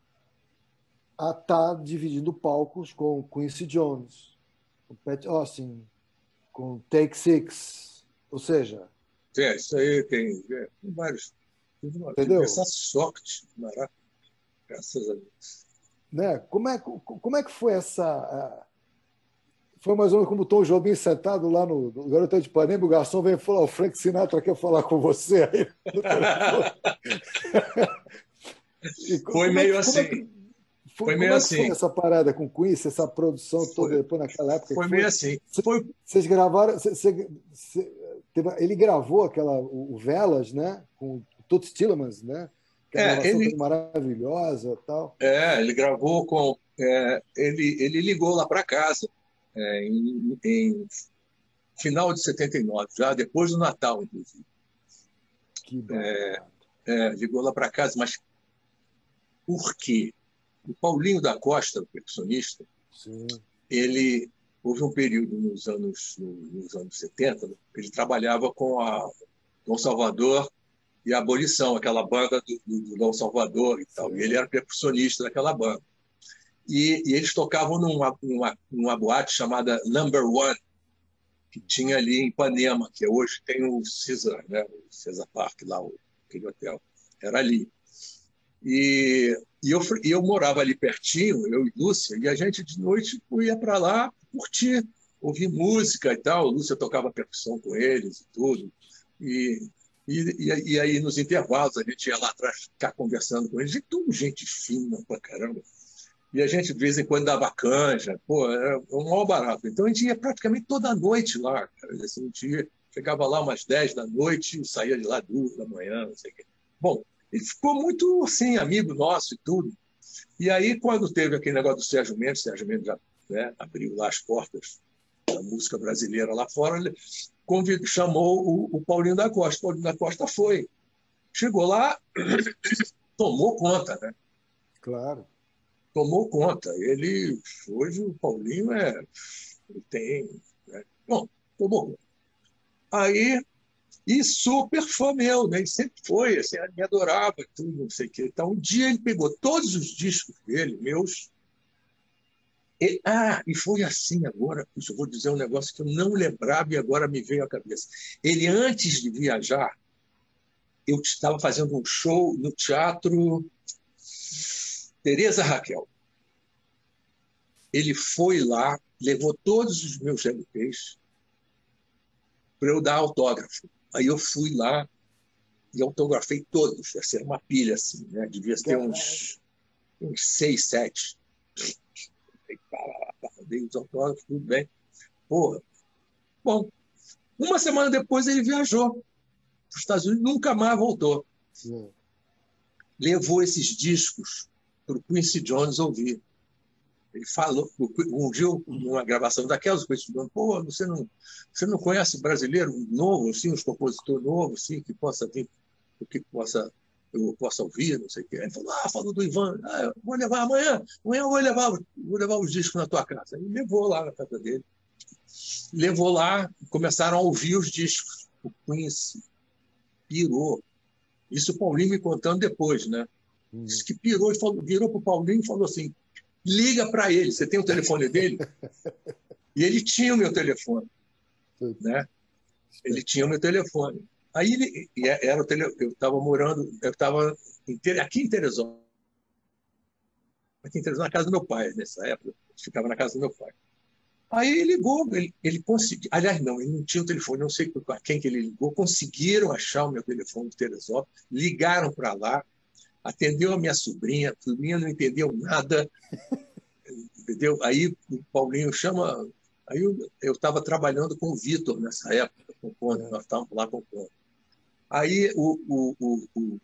Speaker 1: a estar tá dividindo palcos com Quincy Jones, com Pat Austin, com Take Six, ou seja.
Speaker 4: É, isso aí tem, é, tem vários. Entendeu? Essa sorte, maravilha. Graças a Deus.
Speaker 1: Né? Como, é, como é que foi essa foi mais ou menos como o Tom Jobim sentado lá no, no Garotão de Ipanema, o garçom vem falar, o Frank Sinatra quer falar com você aí.
Speaker 4: foi meio é, assim. É que, foi, foi meio é assim. Foi
Speaker 1: essa parada com Quincy, essa produção toda foi, depois naquela época?
Speaker 4: Foi, foi meio assim.
Speaker 1: Foi... Vocês gravaram. Cê, cê, teve, ele gravou aquela, o, o, Velas, né? Com o Toots Tillemans, né? Que é, ele... maravilhosa tal.
Speaker 4: É, ele gravou com. É, ele, ele ligou lá para casa é, em, em, final de 79, já depois do Natal, inclusive.
Speaker 1: Que é,
Speaker 4: é, ligou lá para casa, mas por quê? O Paulinho da Costa, o percussionista,
Speaker 1: Sim.
Speaker 4: ele houve um período nos anos nos anos 70, ele trabalhava com a Dom Salvador e a Abolição, aquela banda do, do, do Dom Salvador e tal. E ele era percussionista daquela banda e, e eles tocavam numa, numa, numa boate chamada Number One, que tinha ali em Ipanema, que hoje tem o Caesar, né? o Cesar Park, lá, aquele hotel. Era ali. E, e eu, eu morava ali pertinho, eu e Lúcia, e a gente de noite ia para lá curtir, ouvir música e tal. Lúcia tocava percussão com eles e tudo. E, e, e, aí, nos intervalos, a gente ia lá atrás ficar conversando com eles. E tudo gente fina pra caramba e a gente de vez em quando dava canja, pô, era um maior barato. Então a gente ia praticamente toda noite lá, cara. Assim, a gente ia, chegava lá umas 10 da noite saía de lá duas da manhã, não sei o quê. Bom, ele ficou muito assim, amigo nosso e tudo. E aí, quando teve aquele negócio do Sérgio Mendes, Sérgio Mendes já né, abriu lá as portas da música brasileira lá fora, ele convidou, chamou o, o Paulinho da Costa. O Paulinho da Costa foi. Chegou lá, tomou conta, né?
Speaker 1: Claro.
Speaker 4: Tomou conta. Ele, hoje, o Paulinho é. Tem. Né? Bom, tomou conta. Aí e super fã meu, né? Ele sempre foi, assim, me adorava, tudo, não sei o quê. Então, um dia ele pegou todos os discos dele, meus. E, ah, e foi assim agora, eu vou dizer um negócio que eu não lembrava e agora me veio à cabeça. Ele, antes de viajar, eu estava fazendo um show no teatro Tereza Raquel. Ele foi lá, levou todos os meus LPs para eu dar autógrafo. Aí eu fui lá e autografei todos. Essa era uma pilha, assim, né? Devia ter uns, uns seis, sete. Dei os autógrafos, tudo bem. Porra. Bom, uma semana depois ele viajou para os Estados Unidos nunca mais voltou. Sim. Levou esses discos para o Quincy Jones ouvir. Ele falou, um dia, numa gravação daquelas, eu estudando, pô, você não, você não conhece brasileiro novo, assim, um compositor novo, assim, que possa vir, que possa, eu possa ouvir, não sei o quê. Ele falou, ah, falou do Ivan, ah, vou levar amanhã, amanhã eu vou levar, vou levar os discos na tua casa. Ele levou lá na casa dele, levou lá, começaram a ouvir os discos. O Quincy pirou. Isso o Paulinho me contando depois, né? Hum. Disse que pirou e falou, virou para o Paulinho e falou assim: liga para ele. Você tem o telefone dele? E ele tinha o meu telefone. Né? Ele tinha o meu telefone. Aí ele, é, era o tele, eu estava morando, eu estava aqui em Teresópolis, aqui em Teresópolis, na casa do meu pai, nessa época, eu ficava na casa do meu pai. Aí ele ligou, ele, ele conseguiu, aliás, não, ele não tinha o telefone, não sei a quem que ele ligou, conseguiram achar o meu telefone de Teresópolis, ligaram para lá, atendeu a minha sobrinha, a sobrinha não entendeu nada, entendeu? Aí o Paulinho chama, aí eu estava trabalhando com o Vitor nessa época, compondo, nós estávamos lá compondo. Aí o, o, o, o,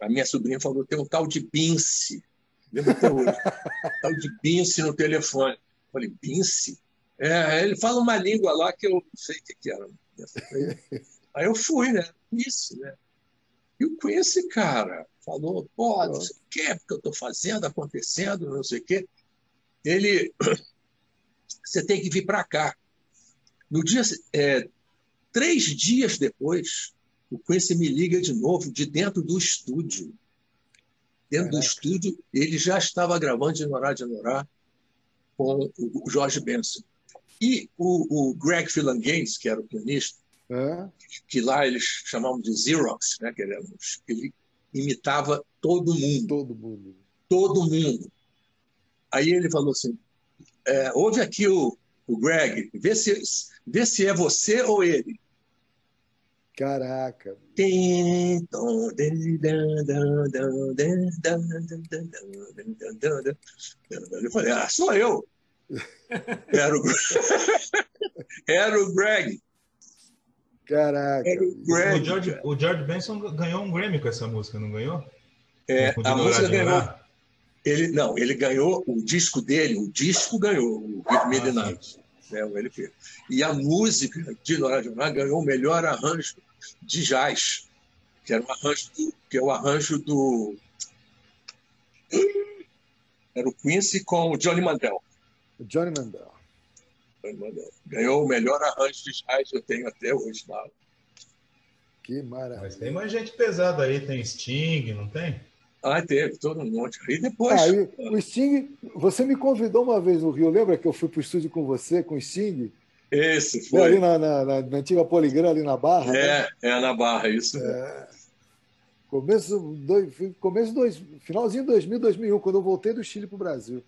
Speaker 4: a minha sobrinha falou, tem um tal de Bince, lembra até hoje, tal de Bince no telefone. Eu falei, Bince? É, ele fala uma língua lá que eu não sei o que, que era. Aí eu fui, né? Isso, né? E o Quincy, cara, falou, pô, não sei o que, porque eu estou fazendo, acontecendo, não sei o quê. Ele, você tem que vir para cá. No dia, é, três dias depois, o Quincy me liga de novo, de dentro do estúdio. Dentro Caraca. do estúdio, ele já estava gravando de Norá de Norá com o Jorge Benson. E o, o Greg Philangates, que era o pianista, é. que lá eles chamavam de Xerox, né? que ele imitava todo mundo.
Speaker 1: Todo mundo.
Speaker 4: Todo mundo. Aí ele falou assim: é, ouve aqui o, o Greg, vê se, vê se é você ou ele.
Speaker 1: Caraca.
Speaker 4: Eu falei, ah, sou eu. Era o, Era o Greg.
Speaker 1: Caraca.
Speaker 3: O George, o George Benson ganhou um Grammy com essa música, não ganhou?
Speaker 4: É, a música ganhou. Ele, não, ele ganhou o disco dele, o disco ganhou, o Give Me the Night, né, o LP. E a música de Nora Jonar ganhou o melhor arranjo de jazz, que era um arranjo do, que é o arranjo do era o Quincy com o Johnny Mandel.
Speaker 1: O Johnny Mandel.
Speaker 4: Ganhou o melhor arranjo de jazz que eu tenho até hoje lá.
Speaker 1: Que maravilha.
Speaker 3: Mas tem mais gente pesada aí, tem Sting, não tem?
Speaker 4: Ah, teve, todo um monte. E depois. Ah,
Speaker 1: e o Sting, você me convidou uma vez no Rio, lembra que eu fui para o estúdio com você, com o Sting?
Speaker 4: Esse, foi.
Speaker 1: Ali na, na, na, na antiga Poligram, ali na Barra.
Speaker 4: É, né? é na Barra, isso. É.
Speaker 1: Começo, dois, começo dois, finalzinho de 2000, 2001, quando eu voltei do Chile para o Brasil.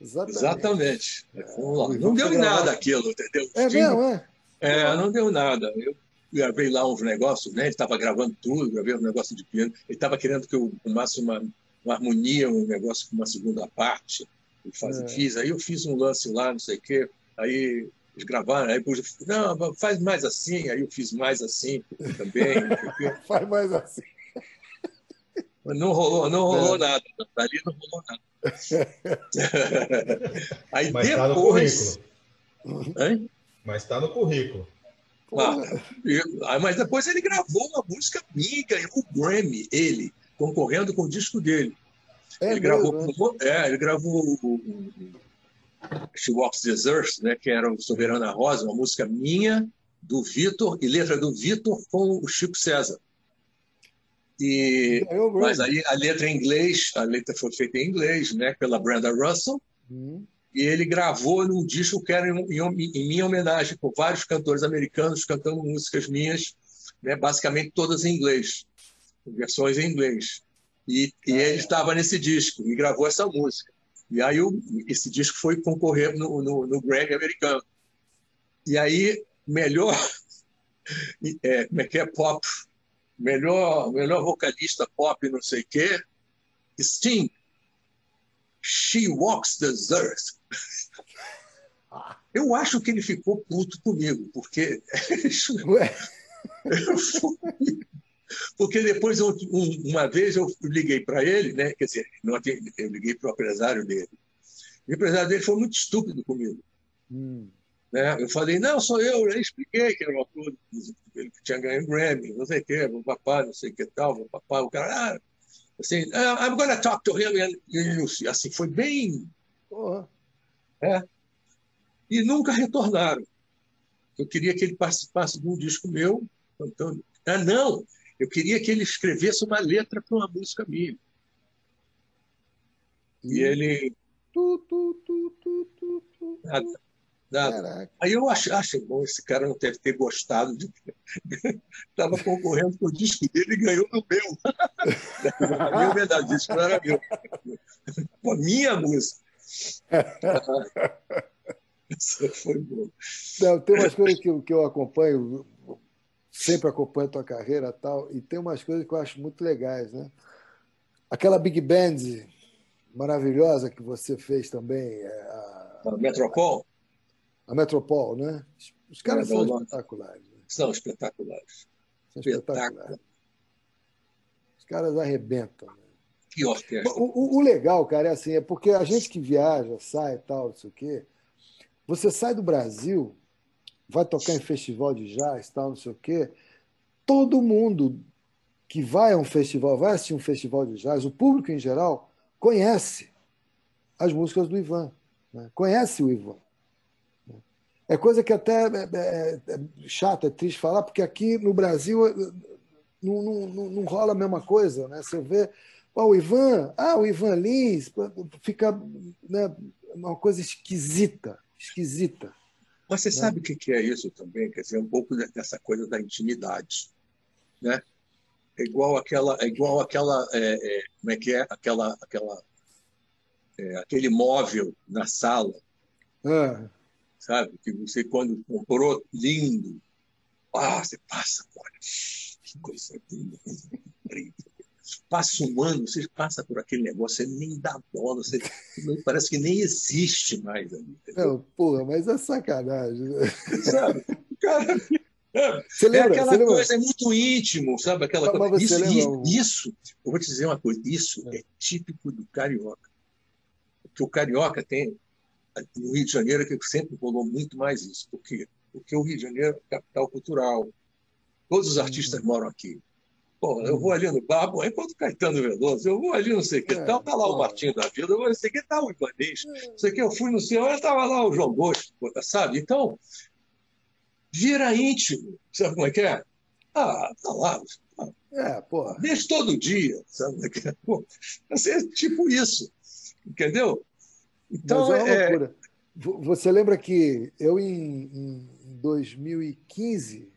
Speaker 4: Exatamente. Exatamente. É, não deu em nada aquilo, entendeu?
Speaker 1: É mesmo, é?
Speaker 4: É, não deu nada. Eu gravei lá uns negócios, né? Ele estava gravando tudo, gravei um negócio de piano. Ele estava querendo que eu arrumasse uma, uma harmonia, um negócio com uma segunda parte. Eu faz, é. fiz, aí eu fiz um lance lá, não sei o quê. Aí eles gravaram, aí depois não, faz mais assim, aí eu fiz mais assim também.
Speaker 1: faz mais assim.
Speaker 4: Não rolou, não rolou é. nada. Dali não rolou nada. Aí Mas depois.
Speaker 3: Tá no currículo. Mas está no currículo.
Speaker 4: Ah, mas depois ele gravou uma música minha, ganhou o Grammy, ele, concorrendo com o disco dele. É ele, mesmo, gravou, né? é, ele gravou o, She Walks the Earth, né, que era o Soberana Rosa, uma música minha, do Vitor, e letra do Vitor com o Chico César. E, mas aí a letra em inglês, a letra foi feita em inglês, né, pela Brenda Russell, hum. e ele gravou num disco que era em, em, em, minha homenagem, com vários cantores americanos cantando músicas minhas, né, basicamente todas em inglês, versões em inglês. E, e ele estava nesse disco e gravou essa música. E aí o, esse disco foi concorrer no, no, no Grammy americano. E aí, melhor, é, como é que é pop, melhor, melhor vocalista pop, não sei o quê, Sting, She Walks the Earth. Eu acho que ele ficou puto comigo, porque. Porque depois, eu, um, uma vez, eu liguei para ele, né? quer dizer, eu liguei para o empresário dele. O empresário dele foi muito estúpido comigo. Hum. Né? Eu falei, não, sou eu, eu expliquei que era uma coisa, ele tinha ganho Grammy, não sei o quê, o papai, não sei o que tal, o papai, o cara, ah, assim, ah, I'm gonna talk to him, e, assim, foi bem... Uhum. É. E nunca retornaram. Eu queria que ele participasse de um disco meu, cantando. Ah, não, eu queria que ele escrevesse uma letra para uma música minha. E ele. Tu, tu, tu, nada. Nada. Aí eu achei, achei bom, esse cara não deve ter gostado de. Estava concorrendo com o disco dele e ganhou no meu. A minha verdade, o disco não era meu. A minha música.
Speaker 1: Isso foi bom. Não, tem umas coisas que, que eu acompanho sempre acompanho a tua carreira tal, e tem umas coisas que eu acho muito legais, né? Aquela Big Band maravilhosa que você fez também. É
Speaker 4: a Metropol?
Speaker 1: A Metropol, né? Os caras são espetaculares. Né?
Speaker 4: São espetaculares. São espetaculares.
Speaker 1: Os caras arrebentam. Né?
Speaker 4: Que orquestra.
Speaker 1: O, o, o, legal, cara, é assim, é porque a gente que viaja, sai e tal, não sei o quê, você sai do Brasil vai tocar em festival de jazz, tal, não sei o quê. Todo mundo que vai a um festival, vai assistir um festival de jazz, o público em geral, conhece as músicas do Ivan, né? conhece o Ivan. É coisa que até é, é, é chata, é triste falar, porque aqui no Brasil eh, não, não, não rola a mesma coisa. Né? Você vê oh, o Ivan, ah, o Ivan Lins, fica né, uma coisa esquisita, esquisita.
Speaker 4: Mas você né? sabe o que é isso também? Quer dizer, um pouco dessa coisa da intimidade, né? É igual aquela, é igual aquela, é, é, como é que é? Aquela, aquela, é, aquele móvel na sala, é. Sabe? Que você quando comprou lindo, ah, você passa, olha, que coisa linda, passa um ano, você passa por aquele negócio, você nem dá bola, você parece que nem existe mais ali.
Speaker 1: Não, porra, mas é sacanagem.
Speaker 4: Sabe? Cara, é, você lembra, é aquela coisa, é muito íntimo, sabe? Aquela coisa. Isso, lembra... isso, eu vou te dizer uma coisa, isso é, é típico do carioca. Porque o carioca tem, no Rio de Janeiro, que sempre rolou muito mais isso. Por quê? Porque o Rio de Janeiro é capital cultural. Todos os artistas uhum. moram aqui. Pô, eu vou ali no bar, pô, enquanto Caetano Veloso, eu vou ali não sei o que é, tal, tá lá o Martinho da Vida, eu vou não sei o que, tá o Ibanês, não sei o que, eu fui no senhor, estava lá o João Bosco, sabe? Então, vira íntimo, sabe como é que é? Ah, tá lá. É, porra. Desde todo dia, sabe? É, é? Pô, assim, é tipo isso, entendeu?
Speaker 1: Então, Mas é, é loucura. Você lembra que eu, em, em 2015,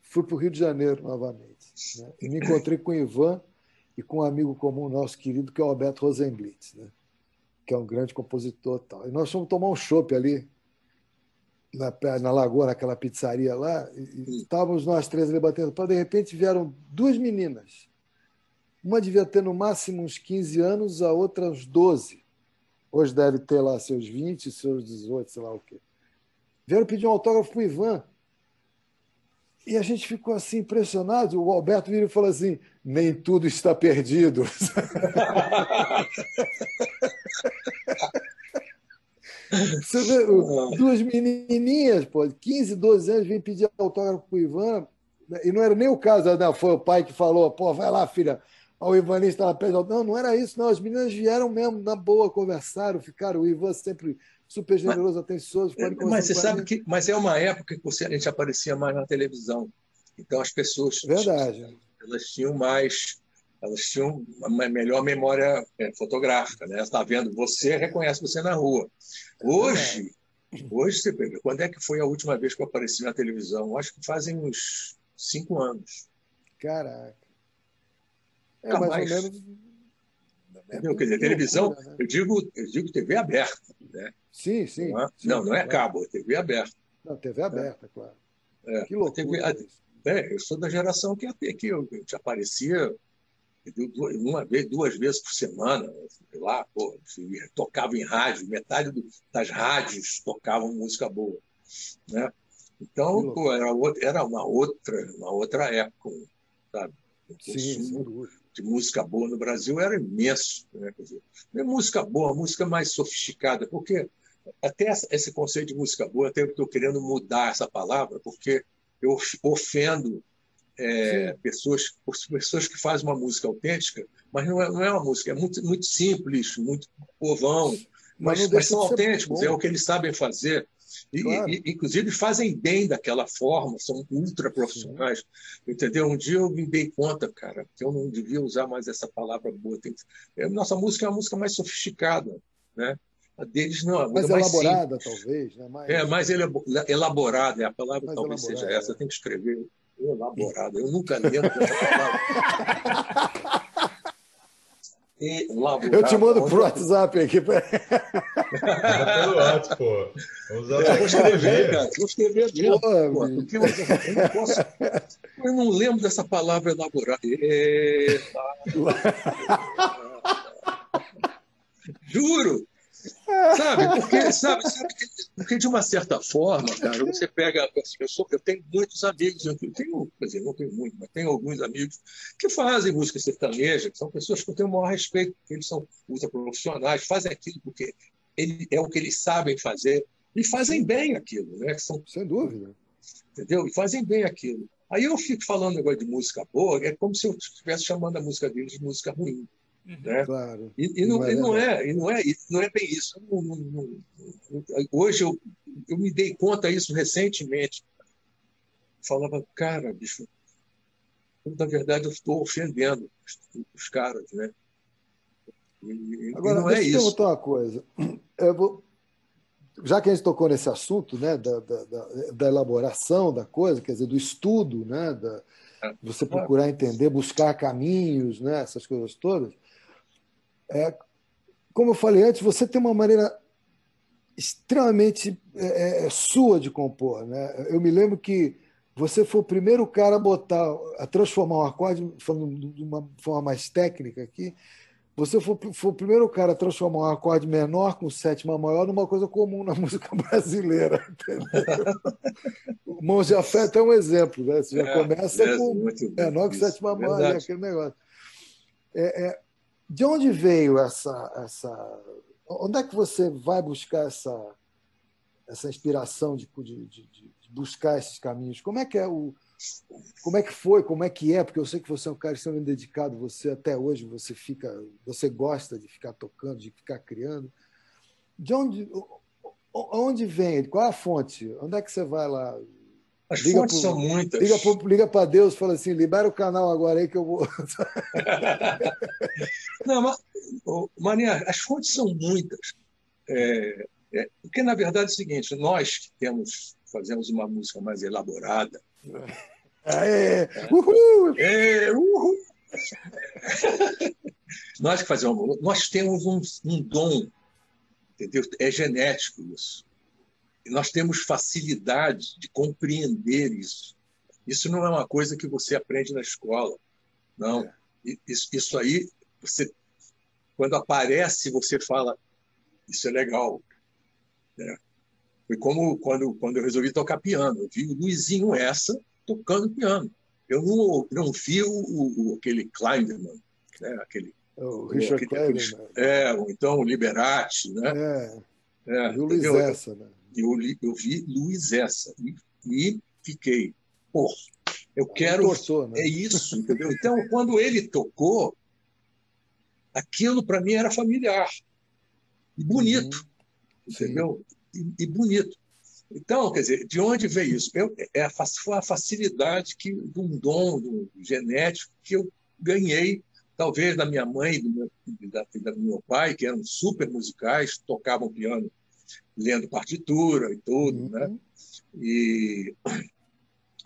Speaker 1: fui para o Rio de Janeiro novamente. Né? E me encontrei com o Ivan e com um amigo comum nosso querido, que é o Alberto Rosenblitz, né? que é um grande compositor. Tal. E nós fomos tomar um chopp ali, na, na Lagoa, naquela pizzaria lá, e, estávamos nós três ali batendo. De repente vieram duas meninas. Uma devia ter no máximo uns 15 anos, a outra uns 12. Hoje deve ter lá seus 20, seus 18, sei lá o quê. Vieram pedir um autógrafo para o Ivan. e a gente ficou assim impressionado. O Alberto vira e falou assim: nem tudo está perdido. Você vê, duas menininhas, pô, 15, 12 anos, vêm pedir autógrafo para o Ivan, e não era nem o caso, não, foi o pai que falou, pô, vai lá, filha, o Ivanista lá pede Não, não era isso, não. As meninas vieram mesmo na boa, conversaram, ficaram. O Ivan sempre super generoso, mas, atencioso.
Speaker 4: Mas você sabe que mas é uma época que você, a gente aparecia mais na televisão. Então as pessoas.
Speaker 1: Verdade.
Speaker 4: Elas tinham mais. Elas tinham uma melhor memória é, fotográfica, né? Está vendo você, reconhece você na rua. Hoje, é hoje você pega. Quando é que foi a última vez que eu apareci na televisão? Acho que fazem uns cinco anos.
Speaker 1: Caraca.
Speaker 4: É, mais, mais ou menos. É Quer dizer, televisão, né? eu, digo, eu digo TV aberta. Né?
Speaker 1: Sim, sim.
Speaker 4: Não,
Speaker 1: é,
Speaker 4: sim, não, não é cabo, é TV aberta.
Speaker 1: Não, TV aberta, é. claro.
Speaker 4: É. Que loucura. TV, é, eu sou da geração que até que eu, eu aparecia uma vez, duas vezes por semana, sei lá, pô, tocava em rádio, metade do, das rádios tocavam música boa, né? Então, pô, era, outra, era uma outra, uma outra época, sabe?
Speaker 1: Sim,
Speaker 4: de música boa no Brasil era imenso. Né? Dizer, é música boa, música mais sofisticada, porque até esse conceito de música boa, até eu estou querendo mudar essa palavra, porque eu ofendo é, pessoas, pessoas que fazem uma música autêntica, mas não é, não é uma música, é muito, muito simples, muito povão, mas, mas, mas são autênticos, é o que eles sabem fazer. E, claro. e, inclusive fazem bem daquela forma, são ultra profissionais. Sim. Entendeu? Um dia eu me dei conta, cara, que eu não devia usar mais essa palavra boa. Tem, é, nossa música é uma música mais sofisticada, né? A deles não, a
Speaker 1: mais, mais elaborada, talvez. Né?
Speaker 4: Mais... É, mais elaborada, é a palavra mais talvez seja essa. Tem que escrever elaborada. Eu nunca lembro dessa palavra.
Speaker 1: Eu te mando pro WhatsApp aqui.
Speaker 3: Pelo WhatsApp, pô. Vamos usar é,
Speaker 4: vou escrever, cara. Vou escrever mesmo. Pô, eu, eu, não posso, eu não lembro dessa palavra elaborada. Juro. Sabe? Porque, sabe, sabe, porque de uma certa forma, cara, você pega. Eu, sou, eu tenho muitos amigos, eu tenho, quer dizer, não tenho muito, mas tenho alguns amigos que fazem música sertaneja, que são pessoas que eu tenho o maior respeito, porque eles são profissionais, fazem aquilo porque ele, é o que eles sabem fazer e fazem bem aquilo, né? São,
Speaker 1: Sem dúvida.
Speaker 4: Entendeu? E fazem bem aquilo. Aí eu fico falando negócio de música boa, é como se eu estivesse chamando a música deles de música ruim.
Speaker 1: Uhum. Né? Claro.
Speaker 4: E, e, não, não, é, e não é, e não é, não é bem isso. Não, não, hoje eu, eu me dei conta disso recentemente. Falava, cara, bicho, na verdade eu estou ofendendo os, caras, né?
Speaker 1: E, Agora, não é deixa é eu perguntar uma coisa. Vou, já que a gente tocou nesse assunto, né, da, da, da, da, elaboração da coisa, quer dizer, do estudo, né, da, é. você procurar entender, buscar caminhos, né, essas coisas todas. É, como eu falei antes, você tem uma maneira extremamente é, é, é, sua de compor. Né? Eu me lembro que você foi o primeiro cara a botar, a transformar um acorde, falando de uma forma mais técnica aqui, você foi, foi, o primeiro cara a transformar um acorde menor com sétima maior numa coisa comum na música brasileira. o Mãos de Afeto é um exemplo, né? Você já é, começa é, com menor com sétima maior, aquele negócio. É, é, de onde veio essa, essa. Onde é que você vai buscar essa, essa inspiração de, de, de, de buscar esses caminhos? Como é que é o. Como é que foi? Como é que é? Porque eu sei que você é um cara extremamente dedicado. Você até hoje você fica, você gosta de ficar tocando, de ficar criando. De onde, onde vem? Qual é a fonte? Onde é que você vai lá?
Speaker 4: As liga fontes pro, são muitas.
Speaker 1: Liga para Deus e fala assim: libera o canal agora aí que eu vou.
Speaker 4: Não, mas, Maria, as fontes são muitas. É, é, porque, na verdade, é o seguinte: nós que temos, fazemos uma música mais elaborada.
Speaker 1: É, uhul!
Speaker 4: É, uhul! nós que fazemos, nós temos um, um dom, entendeu? É genético isso nós temos facilidade de compreender isso. Isso não é uma coisa que você aprende na escola. Não. É. Isso, isso aí, você, quando aparece, você fala: Isso é legal. É. Foi como quando, quando eu resolvi tocar piano. Eu vi o Luizinho essa tocando piano. Eu não, não vi o, o aquele Kleinman, né? aquele,
Speaker 1: o Richard Kleinman.
Speaker 4: É, ou então o Liberati. Né?
Speaker 1: É, é, e o Luiz Essa. Né?
Speaker 4: Eu, eu vi Luiz Essa e, e fiquei, pô, eu quero. Torçou, né? É isso, entendeu? Então, quando ele tocou, aquilo para mim era familiar e bonito, uhum. entendeu? E, e, bonito. Então, quer dizer, de onde veio isso? Eu, é a, foi a facilidade que, de um dom do genético que eu ganhei, talvez da minha mãe e do meu, da, da, do meu pai, que eram super musicais, tocavam piano lendo partitura e tudo, né? uhum. né? E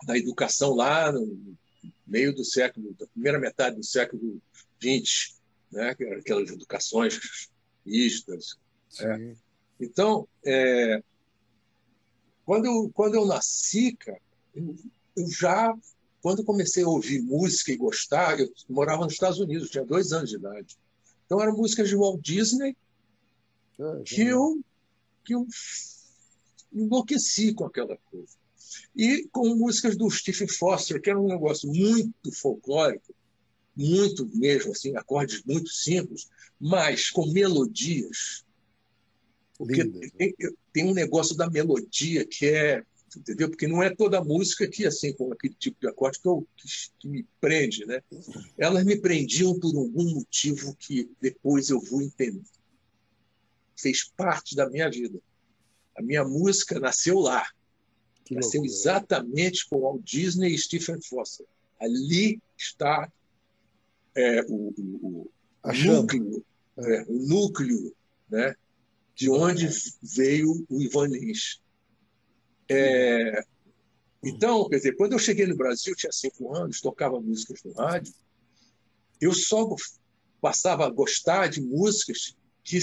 Speaker 4: da educação lá no meio do século, da primeira metade do século XX, né? aquelas educações mistas. Né? Então, é, quando, eu, quando eu nasci, cara, eu, eu já, quando comecei a ouvir música e gostar, eu morava nos Estados Unidos, tinha dois anos de idade. Então, eram músicas de Walt Disney é, que eu, que eu enlouqueci com aquela coisa e com músicas do Stephen Foster, que era um negócio muito folclórico, muito mesmo, assim, acordes muito simples, mas com melodias. Porque tem, tem, um negócio da melodia que é, entendeu? Porque não é toda música que assim com aquele tipo de acorde que, eu, que, que me prende, né? Elas me prendiam por algum motivo que depois eu vou entender. Fez parte da minha vida. A minha música nasceu lá. Que Nasceu loucura. exatamente com Walt Disney e Stephen Foster. Ali está é, o, o, o núcleo, é, o núcleo né, de onde veio o Ivan Lins. É, então, quer dizer, quando eu cheguei no Brasil, tinha cinco anos, tocava músicas no rádio, eu só passava a gostar de músicas que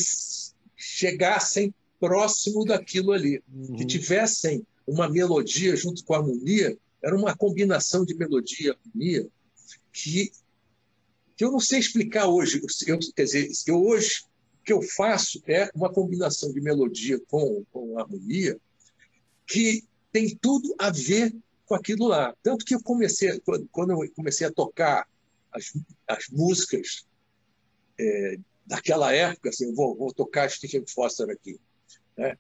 Speaker 4: chegassem próximo daquilo ali, uhum. que tivessem uma melodia junto com a harmonia, era uma combinação de melodia e harmonia que, que eu não sei explicar hoje. Eu, quer dizer, eu hoje o que eu faço é uma combinação de melodia com, com harmonia que tem tudo a ver com aquilo lá. Tanto que eu comecei, quando eu comecei a tocar as, as músicas é, daquela época, assim, vou, vou tocar Stephen Foster aqui. Né?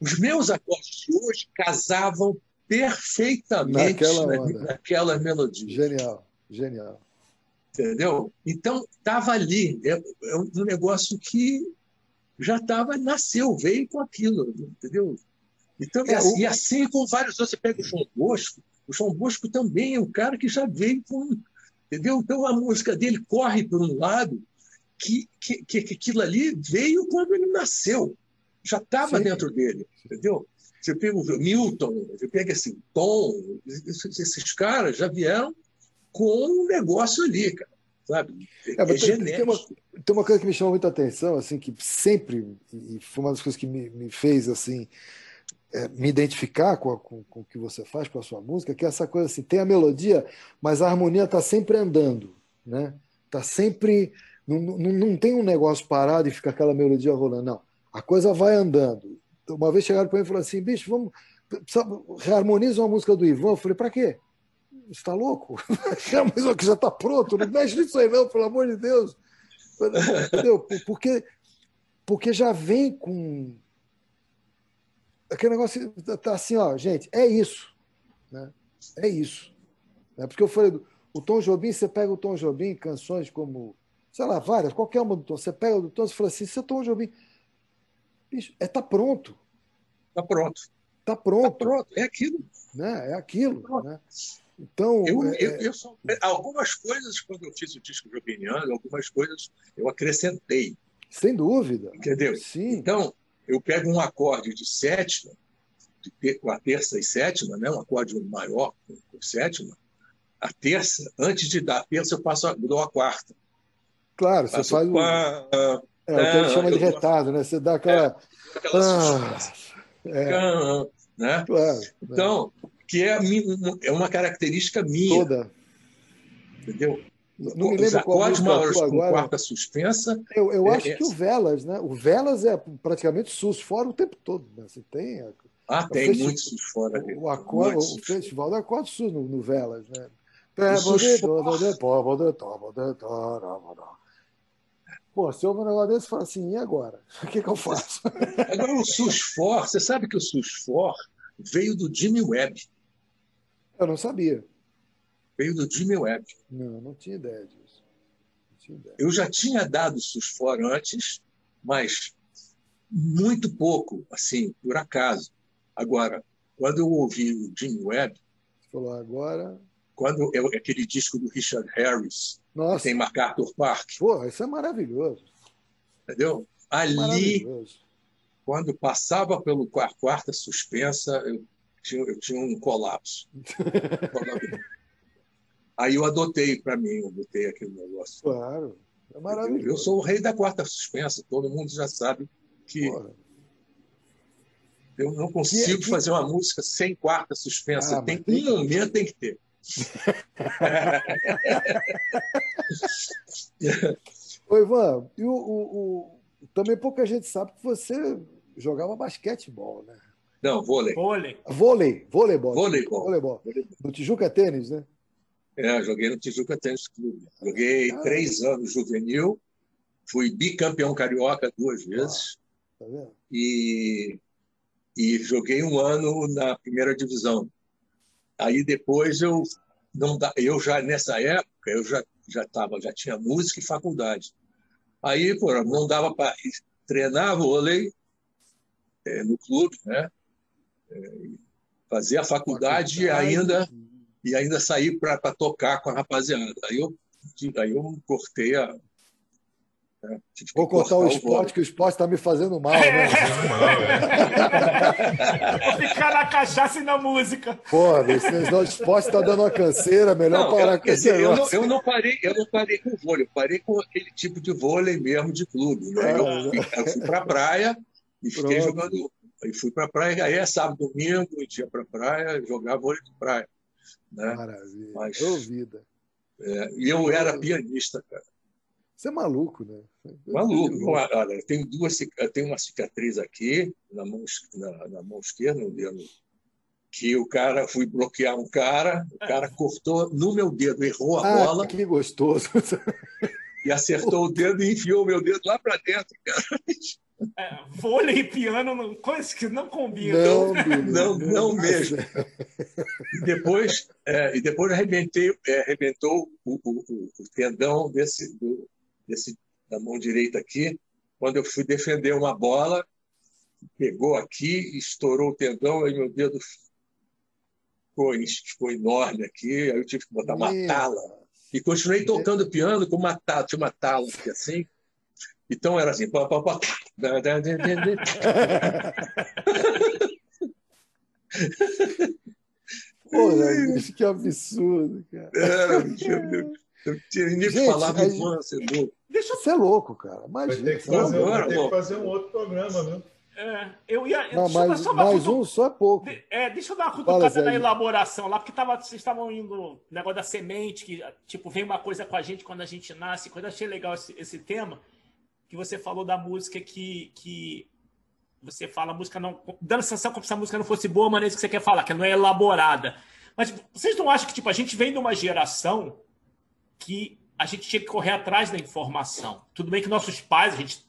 Speaker 4: Os meus acordes de hoje casavam perfeitamente naquela, naquela melodia.
Speaker 1: Genial, genial.
Speaker 4: Entendeu? Então, estava ali. É, é, um negócio que já estava, nasceu, veio com aquilo, entendeu? Então, é, e, assim, o... e assim com vários outros. Você pega o João Bosco, o João Bosco também é um cara que já veio com. Entendeu? Então, a música dele corre por um lado que, que, que aquilo ali veio quando ele nasceu já estava dentro dele, entendeu? Você pega o Milton, você pega esse Tom, esses caras já vieram com um negócio ali, cara, sabe? É, é
Speaker 1: tem, tem, uma, tem, uma, coisa que me chamou muita atenção, assim, que sempre, e foi uma das coisas que me, me fez, assim, é, me identificar com, a, com, com, o que você faz, com a sua música, que é essa coisa assim, tem a melodia, mas a harmonia está sempre andando, né? Está sempre... Não, não, não tem um negócio parado e fica aquela melodia rolando, não a coisa vai andando. Uma vez chegaram para mim e falaram assim: bicho, vamos. Reharmoniza uma música do Ivan. Eu falei: para quê? Você está louco? Reharmoniza que já está pronto. Não mexe nisso aí, não, pelo amor de Deus. Entendeu? Porque, porque já vem com. Aquele negócio tá assim, ó, gente, é isso. Né? É isso. É porque eu falei, o Tom Jobim, você pega o Tom Jobim, canções como, sei lá, várias, qualquer uma do Tom, você pega o do Tom e fala assim, você é Tom Jobim Bicho, é tá pronto.
Speaker 4: Tá pronto.
Speaker 1: Tá pronto. Tá
Speaker 4: pronto. É aquilo.
Speaker 1: Né? É aquilo. Tá né? Então,
Speaker 4: eu,
Speaker 1: é...
Speaker 4: eu, eu só, algumas coisas, quando eu fiz o disco de opinião, algumas coisas eu acrescentei.
Speaker 1: Sem dúvida.
Speaker 4: Entendeu?
Speaker 1: Sim.
Speaker 4: Então, eu pego um acorde de sétima, com a terça e sétima, né? um acorde maior com sétima, a terça, antes de dar a terça, eu passo a, dou a quarta.
Speaker 1: Claro, você faz o... A, é, o que a gente chama de retardo, né? Você dá aquela. É, aquela
Speaker 4: ah, é. né? Claro, então, que é, é uma característica minha. Toda. Entendeu?
Speaker 1: Não me lembro
Speaker 4: acordes maiores com agora. quarta suspensa.
Speaker 1: Eu, eu é acho que o Velas, né? O Velas é praticamente sus fora o tempo todo. Né? Você tem.
Speaker 4: Ah, tem festi... muitos sus fora.
Speaker 1: O, o, acordo, o festival do Acordo Sul no, no Velas, né? Pô, se houve um negócio desse, fala assim, e agora? O que, que eu faço?
Speaker 4: Agora, o Susfor, você sabe que o Susfor veio do Jimmy Webb.
Speaker 1: Eu não sabia.
Speaker 4: Veio do Jimmy Webb.
Speaker 1: Não, não tinha ideia disso.
Speaker 4: Tinha ideia. Eu já tinha dado Susfor antes, mas muito pouco, assim, por acaso. Agora, quando eu ouvi o Jimmy Webb.
Speaker 1: Você falou agora.
Speaker 4: Quando é aquele disco do Richard Harris, Nossa. tem MacArthur Park.
Speaker 1: Pô, isso é maravilhoso.
Speaker 4: Entendeu? Ali, quando passava pelo quarta suspensa, eu tinha, eu tinha um colapso. Aí eu adotei para mim, eu botei aquele negócio.
Speaker 1: Claro, é maravilhoso.
Speaker 4: Eu, eu, sou o rei da quarta suspensa, todo mundo já sabe que Porra. eu não consigo que, que... fazer uma música sem quarta suspensa. Ah, tem... um momento tem que ter.
Speaker 1: Oi, Ivan, e o, o, o, também pouca gente sabe que você jogava basquetebol, né?
Speaker 4: Não, vôlei.
Speaker 2: Vôlei.
Speaker 1: Vôlei, voleibol.
Speaker 4: Voleibol.
Speaker 1: voleibol. No Tijuca Tênis, né?
Speaker 4: É, joguei no Tijuca Tênis Clube. Joguei ah, três anos juvenil, fui bicampeão carioca duas vezes. Ah, tá e, e joguei um ano na primeira divisão. Aí depois eu não eu já nessa época eu já já tava, já tinha música e faculdade. Aí, pô, não dava para treinar vôlei é, no clube, né? É, fazer a faculdade e ainda e ainda sair para tocar com a rapaziada. Aí eu aí eu cortei a
Speaker 1: é, Vou cortar, o esporte, o que o esporte está me fazendo mal, né?
Speaker 2: Vou ficar na cachaça e na música.
Speaker 1: Pô, o esporte está dando uma canseira, melhor não, parar eu, com esse dizer,
Speaker 4: eu não, eu não, parei, eu não parei com vôlei, eu parei com aquele tipo de vôlei mesmo de clube. Né? Ah, eu, fui, eu fui para a praia e fiquei Pronto. jogando. Aí fui para a praia, aí é sábado, domingo, e ia para a praia, jogar vôlei de praia. Né?
Speaker 1: Maravilha. Mas, vida.
Speaker 4: É, e eu era pianista, cara.
Speaker 1: Você é maluco, né?
Speaker 4: Maluco. Olha, eu tenho, duas, eu tenho uma cicatriz aqui, na mão, na, na mão esquerda, no dedo, que o cara, fui bloquear um cara, o cara cortou no meu dedo, errou a ah, bola.
Speaker 1: Que gostoso.
Speaker 4: E acertou o dedo e enfiou o meu dedo lá para dentro, cara.
Speaker 2: É, vôlei e piano, coisas que não combinam.
Speaker 4: Não, não, não mesmo. E depois, é, e depois arrebentei, é, arrebentou o, o, o, tendão desse, do, desse, da mão direita aqui, quando eu fui defender uma bola, pegou aqui, estourou o tendão, aí meu dedo ficou, ficou enorme aqui, aí eu tive que botar uma tala. E continuei tocando piano com uma tala, tinha uma tala aqui assim. Então era assim. Pá, pá, pá.
Speaker 1: Porra, que absurdo, cara. Era,
Speaker 4: eu, eu tinha nem que falar do você é louco.
Speaker 1: Deixa eu... é louco, cara. Imagina.
Speaker 3: Vai ter que fazer, agora, ter que fazer um outro programa, viu?
Speaker 2: É, eu ia.
Speaker 1: Não, mais, só mais um só é pouco.
Speaker 2: É, deixa eu dar uma cutucada Fala, na elaboração lá, porque tava, vocês estavam indo negócio da semente, que tipo, vem uma coisa com a gente quando a gente nasce, coisa achei legal esse, esse tema, que você falou da música que, que você fala a música não. Dando a sensação como se a música não fosse boa, mas é isso que você quer falar, que não é elaborada. Mas vocês não acham que tipo, a gente vem de uma geração que a gente tinha que correr atrás da informação. Tudo bem que nossos pais, a gente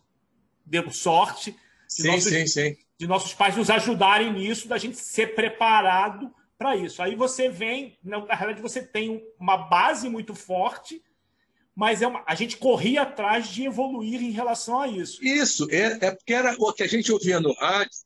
Speaker 2: deu sorte de,
Speaker 4: sim,
Speaker 2: nossos,
Speaker 4: sim, sim.
Speaker 2: de nossos pais nos ajudarem nisso, da gente ser preparado para isso. Aí você vem, na realidade, você tem uma base muito forte, mas é uma, a gente corria atrás de evoluir em relação a isso.
Speaker 4: Isso, é, é porque era o que a gente ouvia no rádio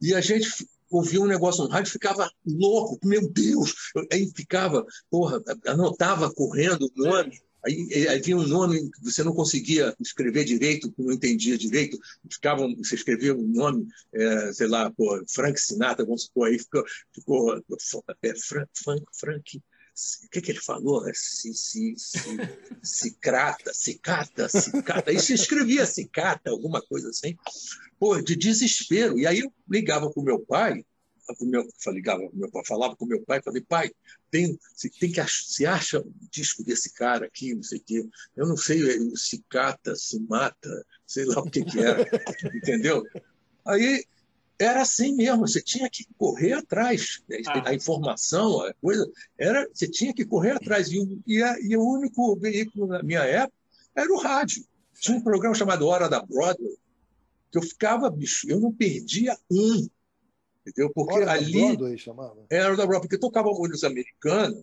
Speaker 4: e a gente ouvia um negócio no rádio ficava louco, meu Deus! Aí ficava, porra, anotava correndo o nome. Aí, aí vinha um nome que você não conseguia escrever direito, não entendia direito, ficavam, você escrevia um nome, é, sei lá, pô, Frank Sinatra, vamos supor, aí ficou, ficou é, Frank, Frank, Frank, o que, que ele falou? Se, se, se, cicata, cicata, cicata. Aí se escrevia cicata, alguma coisa assim. Pô, de desespero. E aí eu ligava para o meu pai, meu, ligava meu pai, falava com meu pai, falei, pai, tem, tem que se acha um disco desse cara aqui, não sei o quê. Eu não sei, se cata, se mata, sei lá o que, que era, entendeu? Aí era assim mesmo, você tinha que correr atrás. Né? Ah. A informação, a coisa, era, você tinha que correr atrás. E, e, a, e, o único veículo na minha época era o rádio. Tinha um programa chamado Hora da Broadway, que eu ficava, bicho, eu não perdia um. Entendeu? Porque Hora ali. Da Broadway, chamava. Era da Broadway, porque tocava música americana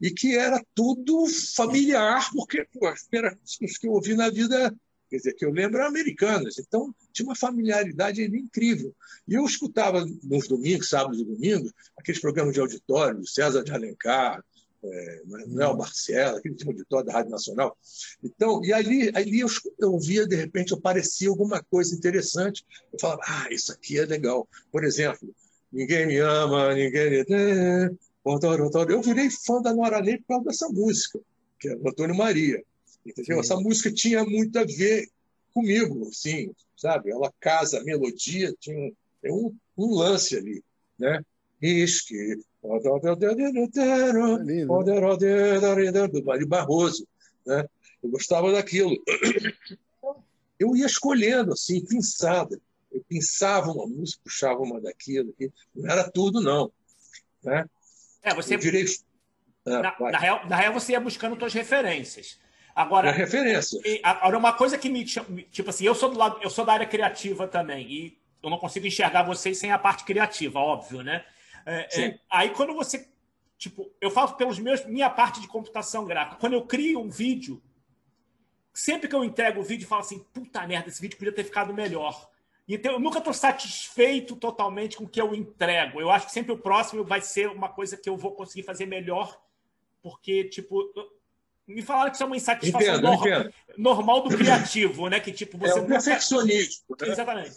Speaker 4: e que era tudo familiar, porque pô, as primeiras músicas que eu ouvi na vida quer dizer, que eu lembro eram americanas. Então, tinha uma familiaridade incrível. E eu escutava nos domingos, sábados e domingos, aqueles programas de auditório, César de Alencar, é, Manuel Marcelo, aquele tipo de auditório da Rádio Nacional. Então, e ali, ali eu, eu via, de repente, aparecia alguma coisa interessante. Eu falava, ah, isso aqui é legal. Por exemplo, Ninguém Me Ama, Ninguém Me... Eu virei fã da Nora Ney por causa dessa música, que é o Antônio Maria. Entendeu? Sim. Essa música tinha muito a ver comigo, assim, sabe? Ela casa, a melodia tinha um, um lance ali, né? Isque, do Mário Barroso, né? Eu gostava daquilo. Eu ia escolhendo, assim, pensada. Eu pensava uma música, puxava uma daquilo, não era tudo, não. Né?
Speaker 2: É, você. Direi... Ah, na, na, real, na real, você ia buscando suas referências. Agora,
Speaker 4: é referência.
Speaker 2: Agora, uma coisa que me tipo assim, eu sou do lado, eu sou da área criativa também e eu não consigo enxergar vocês sem a parte criativa, óbvio, né? É, é, aí quando você, tipo, eu falo pelos meus minha parte de computação gráfica, quando eu crio um vídeo, sempre que eu entrego o vídeo, eu falo assim, puta merda, esse vídeo podia ter ficado melhor. Então, eu nunca estou satisfeito totalmente com o que eu entrego. Eu acho que sempre o próximo vai ser uma coisa que eu vou conseguir fazer melhor, porque, tipo, me falaram que isso é uma insatisfação entendo, normal, entendo. normal do criativo, né? Que tipo você
Speaker 4: é o perfeccionismo.
Speaker 2: Né? Exatamente.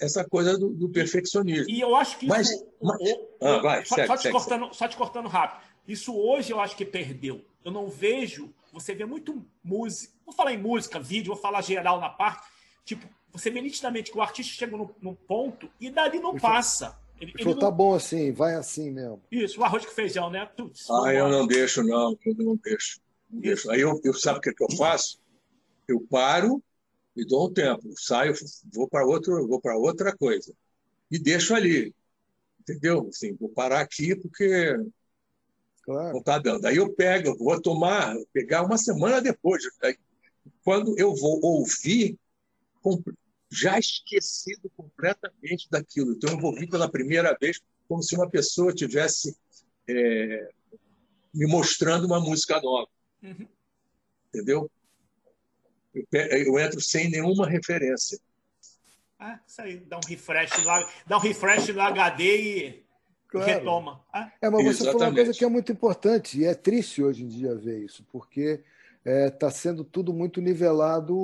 Speaker 4: Essa coisa do, do, perfeccionismo.
Speaker 2: E eu acho que
Speaker 4: mas,
Speaker 2: isso,
Speaker 4: mas... Ah, vai,
Speaker 2: só, segue, só, te segue, cortando, segue. só te cortando rápido. Isso hoje eu acho que perdeu. Eu não vejo. Você vê muito música. Vou falar em música, vídeo, vou falar geral na parte. Tipo, você vê nitidamente que o artista chega num, num ponto e dali não passa.
Speaker 1: Ele, ele tá não... bom assim, vai assim mesmo.
Speaker 2: Isso, o arroz com feijão, né?
Speaker 4: Tuts, ah, eu não deixo, não, eu não deixo. Aí eu, eu sabe o que, é que eu faço? Eu paro e dou um tempo, saio, vou para outro, vou para outra coisa e deixo ali, entendeu? Assim, vou parar aqui porque claro. não está dando. Aí eu pego, vou tomar, pegar uma semana depois. Quando eu vou ouvir, já esquecido completamente daquilo. Então eu vou ouvir pela primeira vez como se uma pessoa tivesse é, me mostrando uma música nova. Uhum. Entendeu? Eu, eu, entro sem nenhuma referência.
Speaker 2: Ah, isso aí, dá um refresh lá, dá um refresh no HD e claro. retoma. Ah.
Speaker 1: É, mas você falou uma coisa que é muito importante, e é triste hoje em dia ver isso, porque está é, tá sendo tudo muito nivelado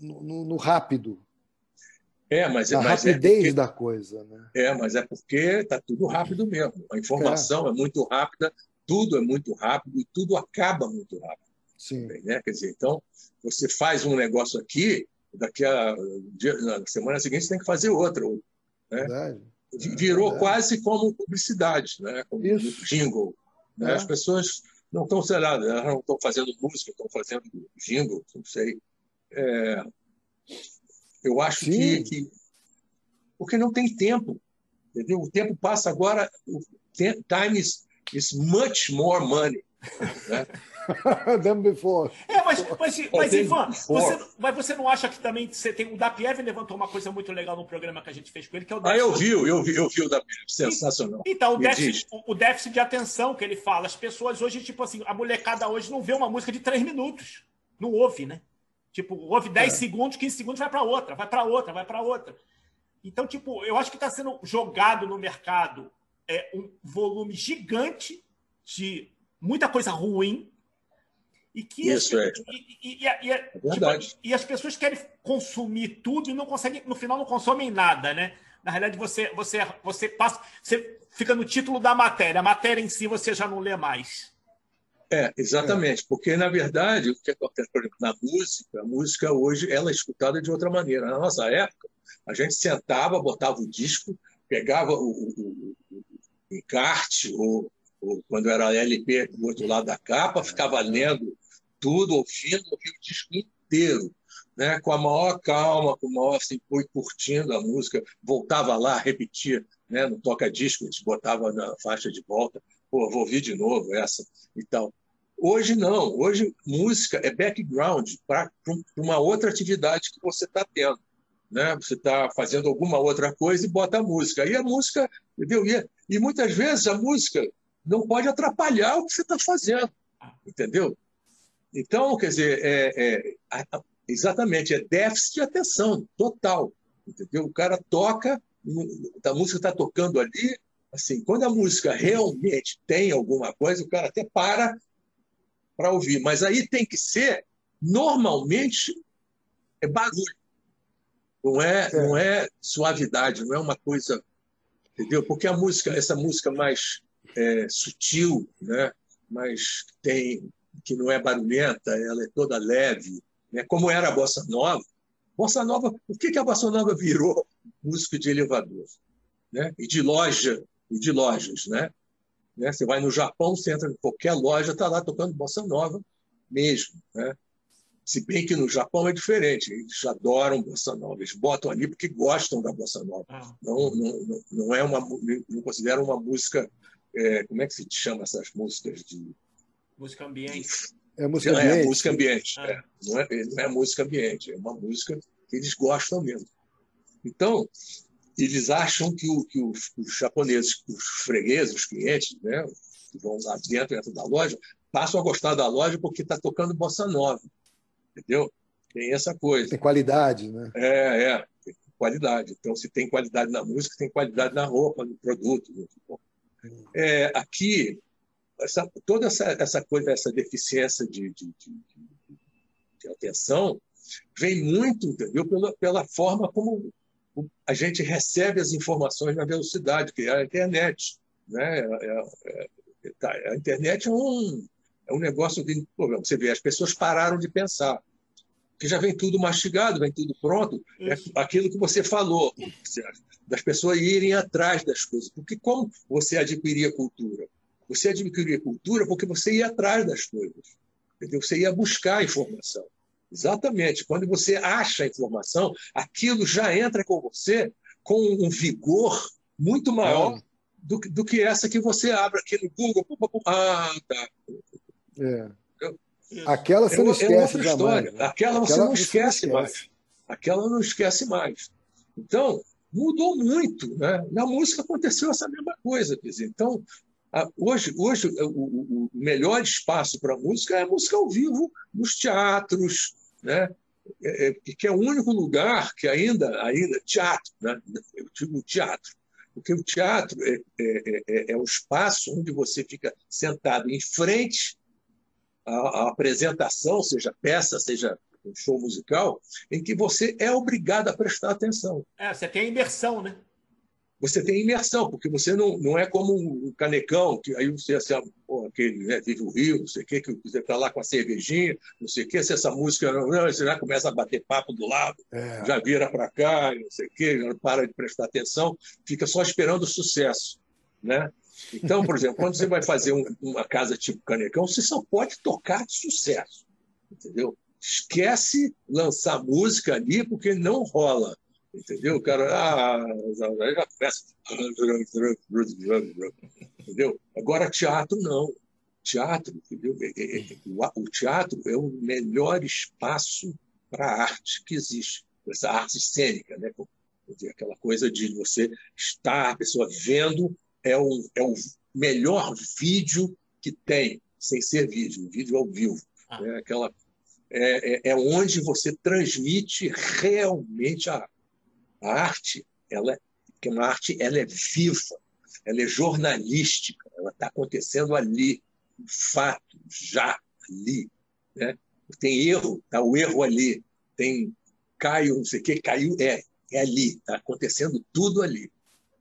Speaker 1: no, no, no rápido.
Speaker 4: É, mas,
Speaker 1: a
Speaker 4: mas
Speaker 1: é rapidez é porque, da coisa. Né?
Speaker 4: É, mas é porque está tudo rápido mesmo. A informação é. é muito rápida, tudo é muito rápido e tudo acaba muito rápido.
Speaker 1: Sim.
Speaker 4: Né? Quer dizer, então, você faz um negócio aqui, daqui a na semana seguinte você tem que fazer outro. Né? Verdade. Virou Verdade. quase como publicidade, né? como Isso. jingle. Né? É. As pessoas não estão, sei lá, elas não estão fazendo música, estão fazendo jingle, não sei. É, eu acho que, que, Porque não tem tempo. Entendeu? O tempo passa agora, o time is is much more money. Né?
Speaker 1: than before.
Speaker 2: É, mas, mas, mas Ivan, você, mas você não acha que também você tem. O Dapiev levantou uma coisa muito legal no programa que a gente fez com ele, que é o
Speaker 4: déficit. Ah, eu vi, eu vi, eu vi o Dapiev, sensacional.
Speaker 2: Então, o déficit, o, o déficit de atenção que ele fala. As pessoas hoje, tipo assim, a molecada hoje não vê uma música de três minutos. Não ouve, né? Tipo, ouve 10 é. segundos, 15 segundos, vai para outra, vai para outra, vai para outra. Então, tipo, eu acho que está sendo jogado no mercado é, um volume gigante de muita coisa ruim e que
Speaker 4: Isso
Speaker 2: as, é. E, e, e, é tipo, e, as pessoas querem consumir tudo e não conseguem, no final não consomem nada, né? Na realidade, você, você, você passa, você fica no título da matéria, a matéria em si você já não lê mais.
Speaker 4: É, exatamente, é. porque na verdade o que acontece, por exemplo, na música, a música hoje ela é escutada de outra maneira. Na nossa época, a gente sentava, botava o disco, pegava o, o, encarte, ou, ou quando era LP do outro lado da capa, ficava lendo tudo, ouvindo, ouvindo o disco inteiro. né, com a maior calma, com o maior assim, foi curtindo a música, voltava lá, repetia, né, no toca-disco, a gente botava na faixa de volta, pô, vou ouvir de novo essa e tal. Hoje não, hoje música é background para uma outra atividade que você está tendo. Né? Você está fazendo alguma outra coisa e bota a música. E a música, entendeu? E, e muitas vezes a música não pode atrapalhar o que você está fazendo, entendeu? Então, quer dizer, é, é, exatamente, é déficit de atenção total, entendeu? O cara toca, a música está tocando ali, assim, quando a música realmente tem alguma coisa, o cara até para para ouvir, mas aí tem que ser, normalmente, é barulho, não é, é. não é suavidade, não é uma coisa, entendeu? Porque a música, essa música mais é, sutil, né? mas tem que não é barulhenta, ela é toda leve, né? como era a bossa nova. Bossa nova, o que, que a bossa nova virou? Música de elevador, né? E de loja, e de lojas, né? né? Você vai no Japão, você entra em qualquer loja, está lá tocando bossa nova mesmo, né? Se bem que no Japão é diferente, eles adoram bossa nova, eles botam ali porque gostam da bossa nova. Ah. Não, não, não é uma, não consideram uma música é, como é que se chama essas músicas de.
Speaker 2: Música ambiente.
Speaker 1: É música é, ambiente.
Speaker 4: É, música ambiente. Ah. É. Não, é, não é música ambiente, é uma música que eles gostam mesmo. Então, eles acham que, o, que os, os, japoneses, os fregueses, os clientes, né, que vão lá dentro, dentro da loja, passam a gostar da loja porque está tocando bossa nova. Entendeu? Tem essa coisa.
Speaker 1: Tem qualidade, né?
Speaker 4: É, é. Tem qualidade. Então, se tem qualidade na música, tem qualidade na roupa, no produto. É, aqui, essa, toda essa, essa coisa, essa deficiência de, de, de, de atenção, vem muito, entendeu? Pela, pela forma como a gente recebe as informações na velocidade, que é a internet. Né? É, é, é, tá, a internet é um, é um negócio que, você vê, as pessoas pararam de pensar que já vem tudo mastigado, vem tudo pronto. É aquilo que você falou, das pessoas irem atrás das coisas. Porque como você adquiria cultura? Você adquiria cultura porque você ia atrás das coisas. Entendeu? Você ia buscar a informação. Exatamente. Quando você acha a informação, aquilo já entra com você com um vigor muito maior é. do, do, que essa que você abre aqui no Google. Ah, tá.
Speaker 1: É. Aquela você é, não esquece
Speaker 4: é jamais. Né? Aquela você Aquela não esquece, não esquece mais. Aquela não esquece mais. Então, mudou muito. Né? Na música aconteceu essa mesma coisa. Quer dizer, então, hoje, hoje o, o melhor espaço para a música é a música ao vivo, nos teatros, né? É, é, que é o único lugar que ainda, ainda teatro, né? eu digo teatro, porque o teatro é, é, é, é o espaço onde você fica sentado em frente a, a apresentação, seja peça, seja um show musical, em que você é obrigado a prestar atenção.
Speaker 2: É, você tem a imersão, né?
Speaker 4: Você tem imersão, porque você não, não é como um canecão, que aí você, assim, pô, aquele, né, vive o Rio, não sei o quê, que você está lá com a cervejinha, não sei o quê, se essa música não, não você já começa a bater papo do lado, é. já vira para cá, não sei o quê, já para de prestar atenção, fica só esperando o sucesso, né? Então, por exemplo, quando você vai fazer um, uma casa tipo Canecão, você só pode tocar sucesso, entendeu? Esquece lançar música ali, porque não rola, entendeu? O cara ah, já começa. Entendeu? Agora, teatro, não. Teatro, entendeu? É, é, é, o teatro é o melhor espaço para a arte que existe, essa arte cênica, né? Aquela coisa de você estar, a pessoa vendo é o, é o melhor vídeo que tem, sem ser vídeo, vídeo ao vivo. Ah. É, aquela, é, é, é, onde você transmite realmente a, a arte. Ela, que uma arte ela é viva, ela é jornalística, ela está acontecendo ali, um fato, já ali. Né? Tem erro, está o erro ali. Tem Caio, não sei o que, caiu, é, é ali, está acontecendo tudo ali.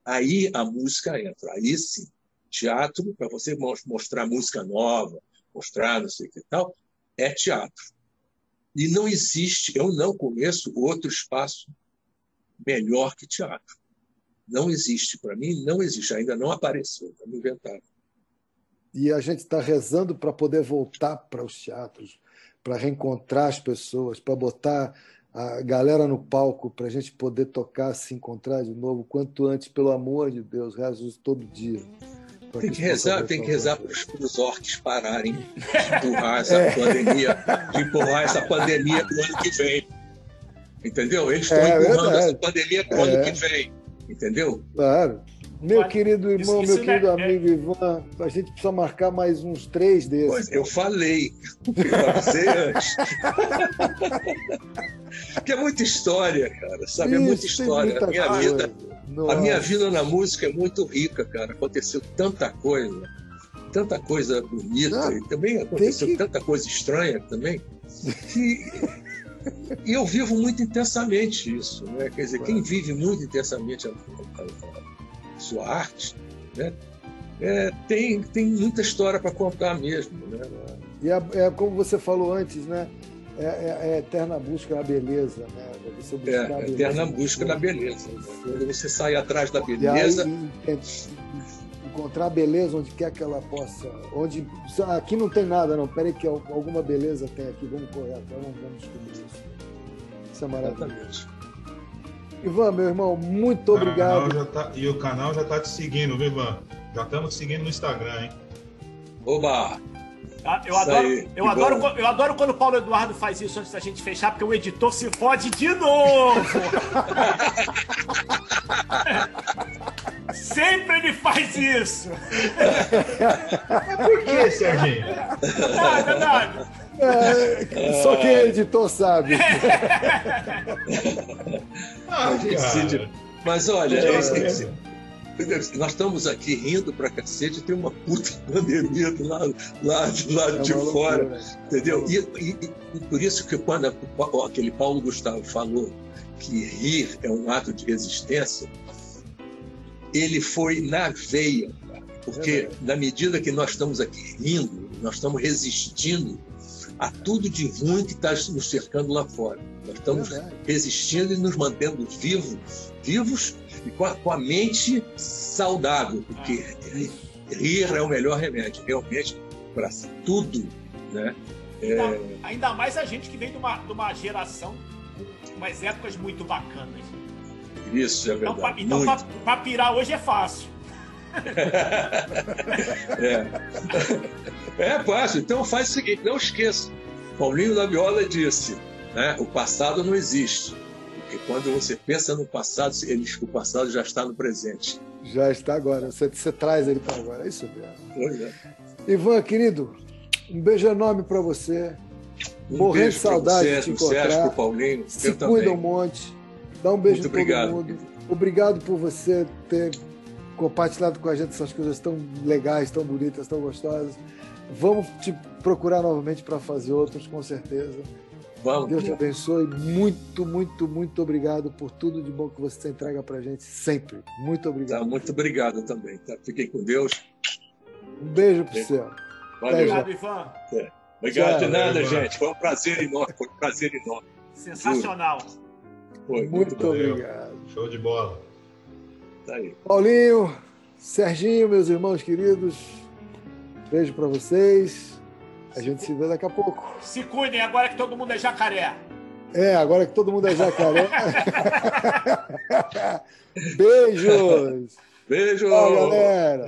Speaker 4: Aí a música entra. Aí sim, teatro, para você mostrar música nova, mostrar não sei o que tal, é teatro. E não existe, eu não conheço outro espaço melhor que teatro. Não existe, para mim, não existe, ainda não apareceu, não inventaram.
Speaker 1: E a gente está rezando para poder voltar para os teatros, para reencontrar as pessoas, para botar a galera no palco, para a gente poder tocar, se encontrar de novo, quanto antes, pelo amor de Deus, rezo todo dia.
Speaker 4: Tem que, rezar, tem que rezar para os orques pararem de empurrar essa é. pandemia, de empurrar essa pandemia para o ano que vem. Entendeu? Eles estão é, empurrando essa pandemia para o ano que vem. Entendeu?
Speaker 1: Claro. Meu querido irmão, isso, meu querido é, amigo é... Ivan, a gente precisa marcar mais uns três desses. Pois,
Speaker 4: eu falei. Eu avisei antes. Porque é muita história, cara. Sabe? Isso, é muita história. Muita a minha coisa. vida. A minha vida na música é muito rica, cara. Aconteceu tanta coisa. Tanta coisa bonita. Ah, e também aconteceu que... tanta coisa estranha também. Que e eu vivo muito intensamente isso. Né? Quer dizer, quem vive muito intensamente a, a, a sua arte, né? É, tem, tem muita história para contar mesmo. Né?
Speaker 1: E é, é, como você falou antes, né? É, é, é eterna busca da beleza, né?
Speaker 4: Você buscar é, beleza, eterna busca da beleza. Quando você sai atrás da beleza. Aí,
Speaker 1: encontrar beleza onde quer que ela possa. Onde, aqui não tem nada, não. Peraí, que alguma beleza tem aqui. Vamos correr atrás, vamos, vamos descobrir isso. Isso é maravilhoso. Ivan, meu irmão, muito obrigado.
Speaker 3: Tá, e o canal já está te seguindo, viu, Ivan? Já estamos te seguindo no Instagram, hein?
Speaker 4: Oba!
Speaker 2: Ah, eu, adoro, eu, adoro, eu adoro quando o Paulo Eduardo faz isso antes da gente fechar, porque o editor se fode de novo! Sempre ele faz isso!
Speaker 3: Mas por que, Serginho?
Speaker 2: Nada, nada.
Speaker 1: É, só quem é editor sabe.
Speaker 4: ah, Mas olha, é, esse, nós estamos aqui rindo pra cacete, tem uma puta pandemia do lado, lá é de fora, loucura. entendeu? E, e, e, por isso que quando aquele Paulo Gustavo falou que rir é um ato de resistência, ele foi na veia, porque é na medida que nós estamos aqui rindo, nós estamos resistindo a tudo de ruim que está nos cercando lá fora. Nós estamos é resistindo e nos mantendo vivos, vivos e com a, com a mente saudável, porque rir é o melhor remédio, realmente, para tudo. Né?
Speaker 2: É... Ainda, ainda, mais a gente que vem de uma, de uma geração com umas épocas muito bacanas.
Speaker 4: Isso, é então, verdade.
Speaker 2: Então, então para pirar hoje é fácil.
Speaker 4: É. é fácil. Então faz o seguinte, não esqueça. Paulinho da Viola disse, né, o passado não existe. Porque quando você pensa no passado, ele o passado já está no presente.
Speaker 1: Já está agora. Você, você traz ele para agora. É isso mesmo. Pois é. Ivan, querido, um beijo enorme para você. Um Morrendo de saudade você, de te encontrar. Sérgio,
Speaker 4: Paulinho,
Speaker 1: Se cuida um monte. Dá um beijo Muito em todo mundo. Obrigado por você ter compartilhado com a gente essas coisas tão legais, tão bonitas, tão gostosas. Vamos te procurar novamente para fazer outros, com certeza. Vamos. Deus te abençoe. Muito, muito, muito obrigado por tudo de bom que você entrega para gente sempre. Muito obrigado.
Speaker 4: Tá, muito obrigado também. Tá? Fiquem com Deus.
Speaker 1: Um beijo para você.
Speaker 2: Obrigado, Ivan.
Speaker 4: É. Obrigado de nada, gente. Foi um prazer enorme. Foi um prazer enorme.
Speaker 2: Sensacional.
Speaker 1: Foi, muito, muito obrigado.
Speaker 3: Show de bola.
Speaker 1: Tá aí. Paulinho, Serginho, meus irmãos queridos, beijo para vocês. A gente se vê daqui a pouco.
Speaker 2: Se cuidem agora que todo mundo é jacaré.
Speaker 1: É, agora que todo mundo é jacaré. Beijos!
Speaker 4: Beijo!
Speaker 1: Tchau, galera!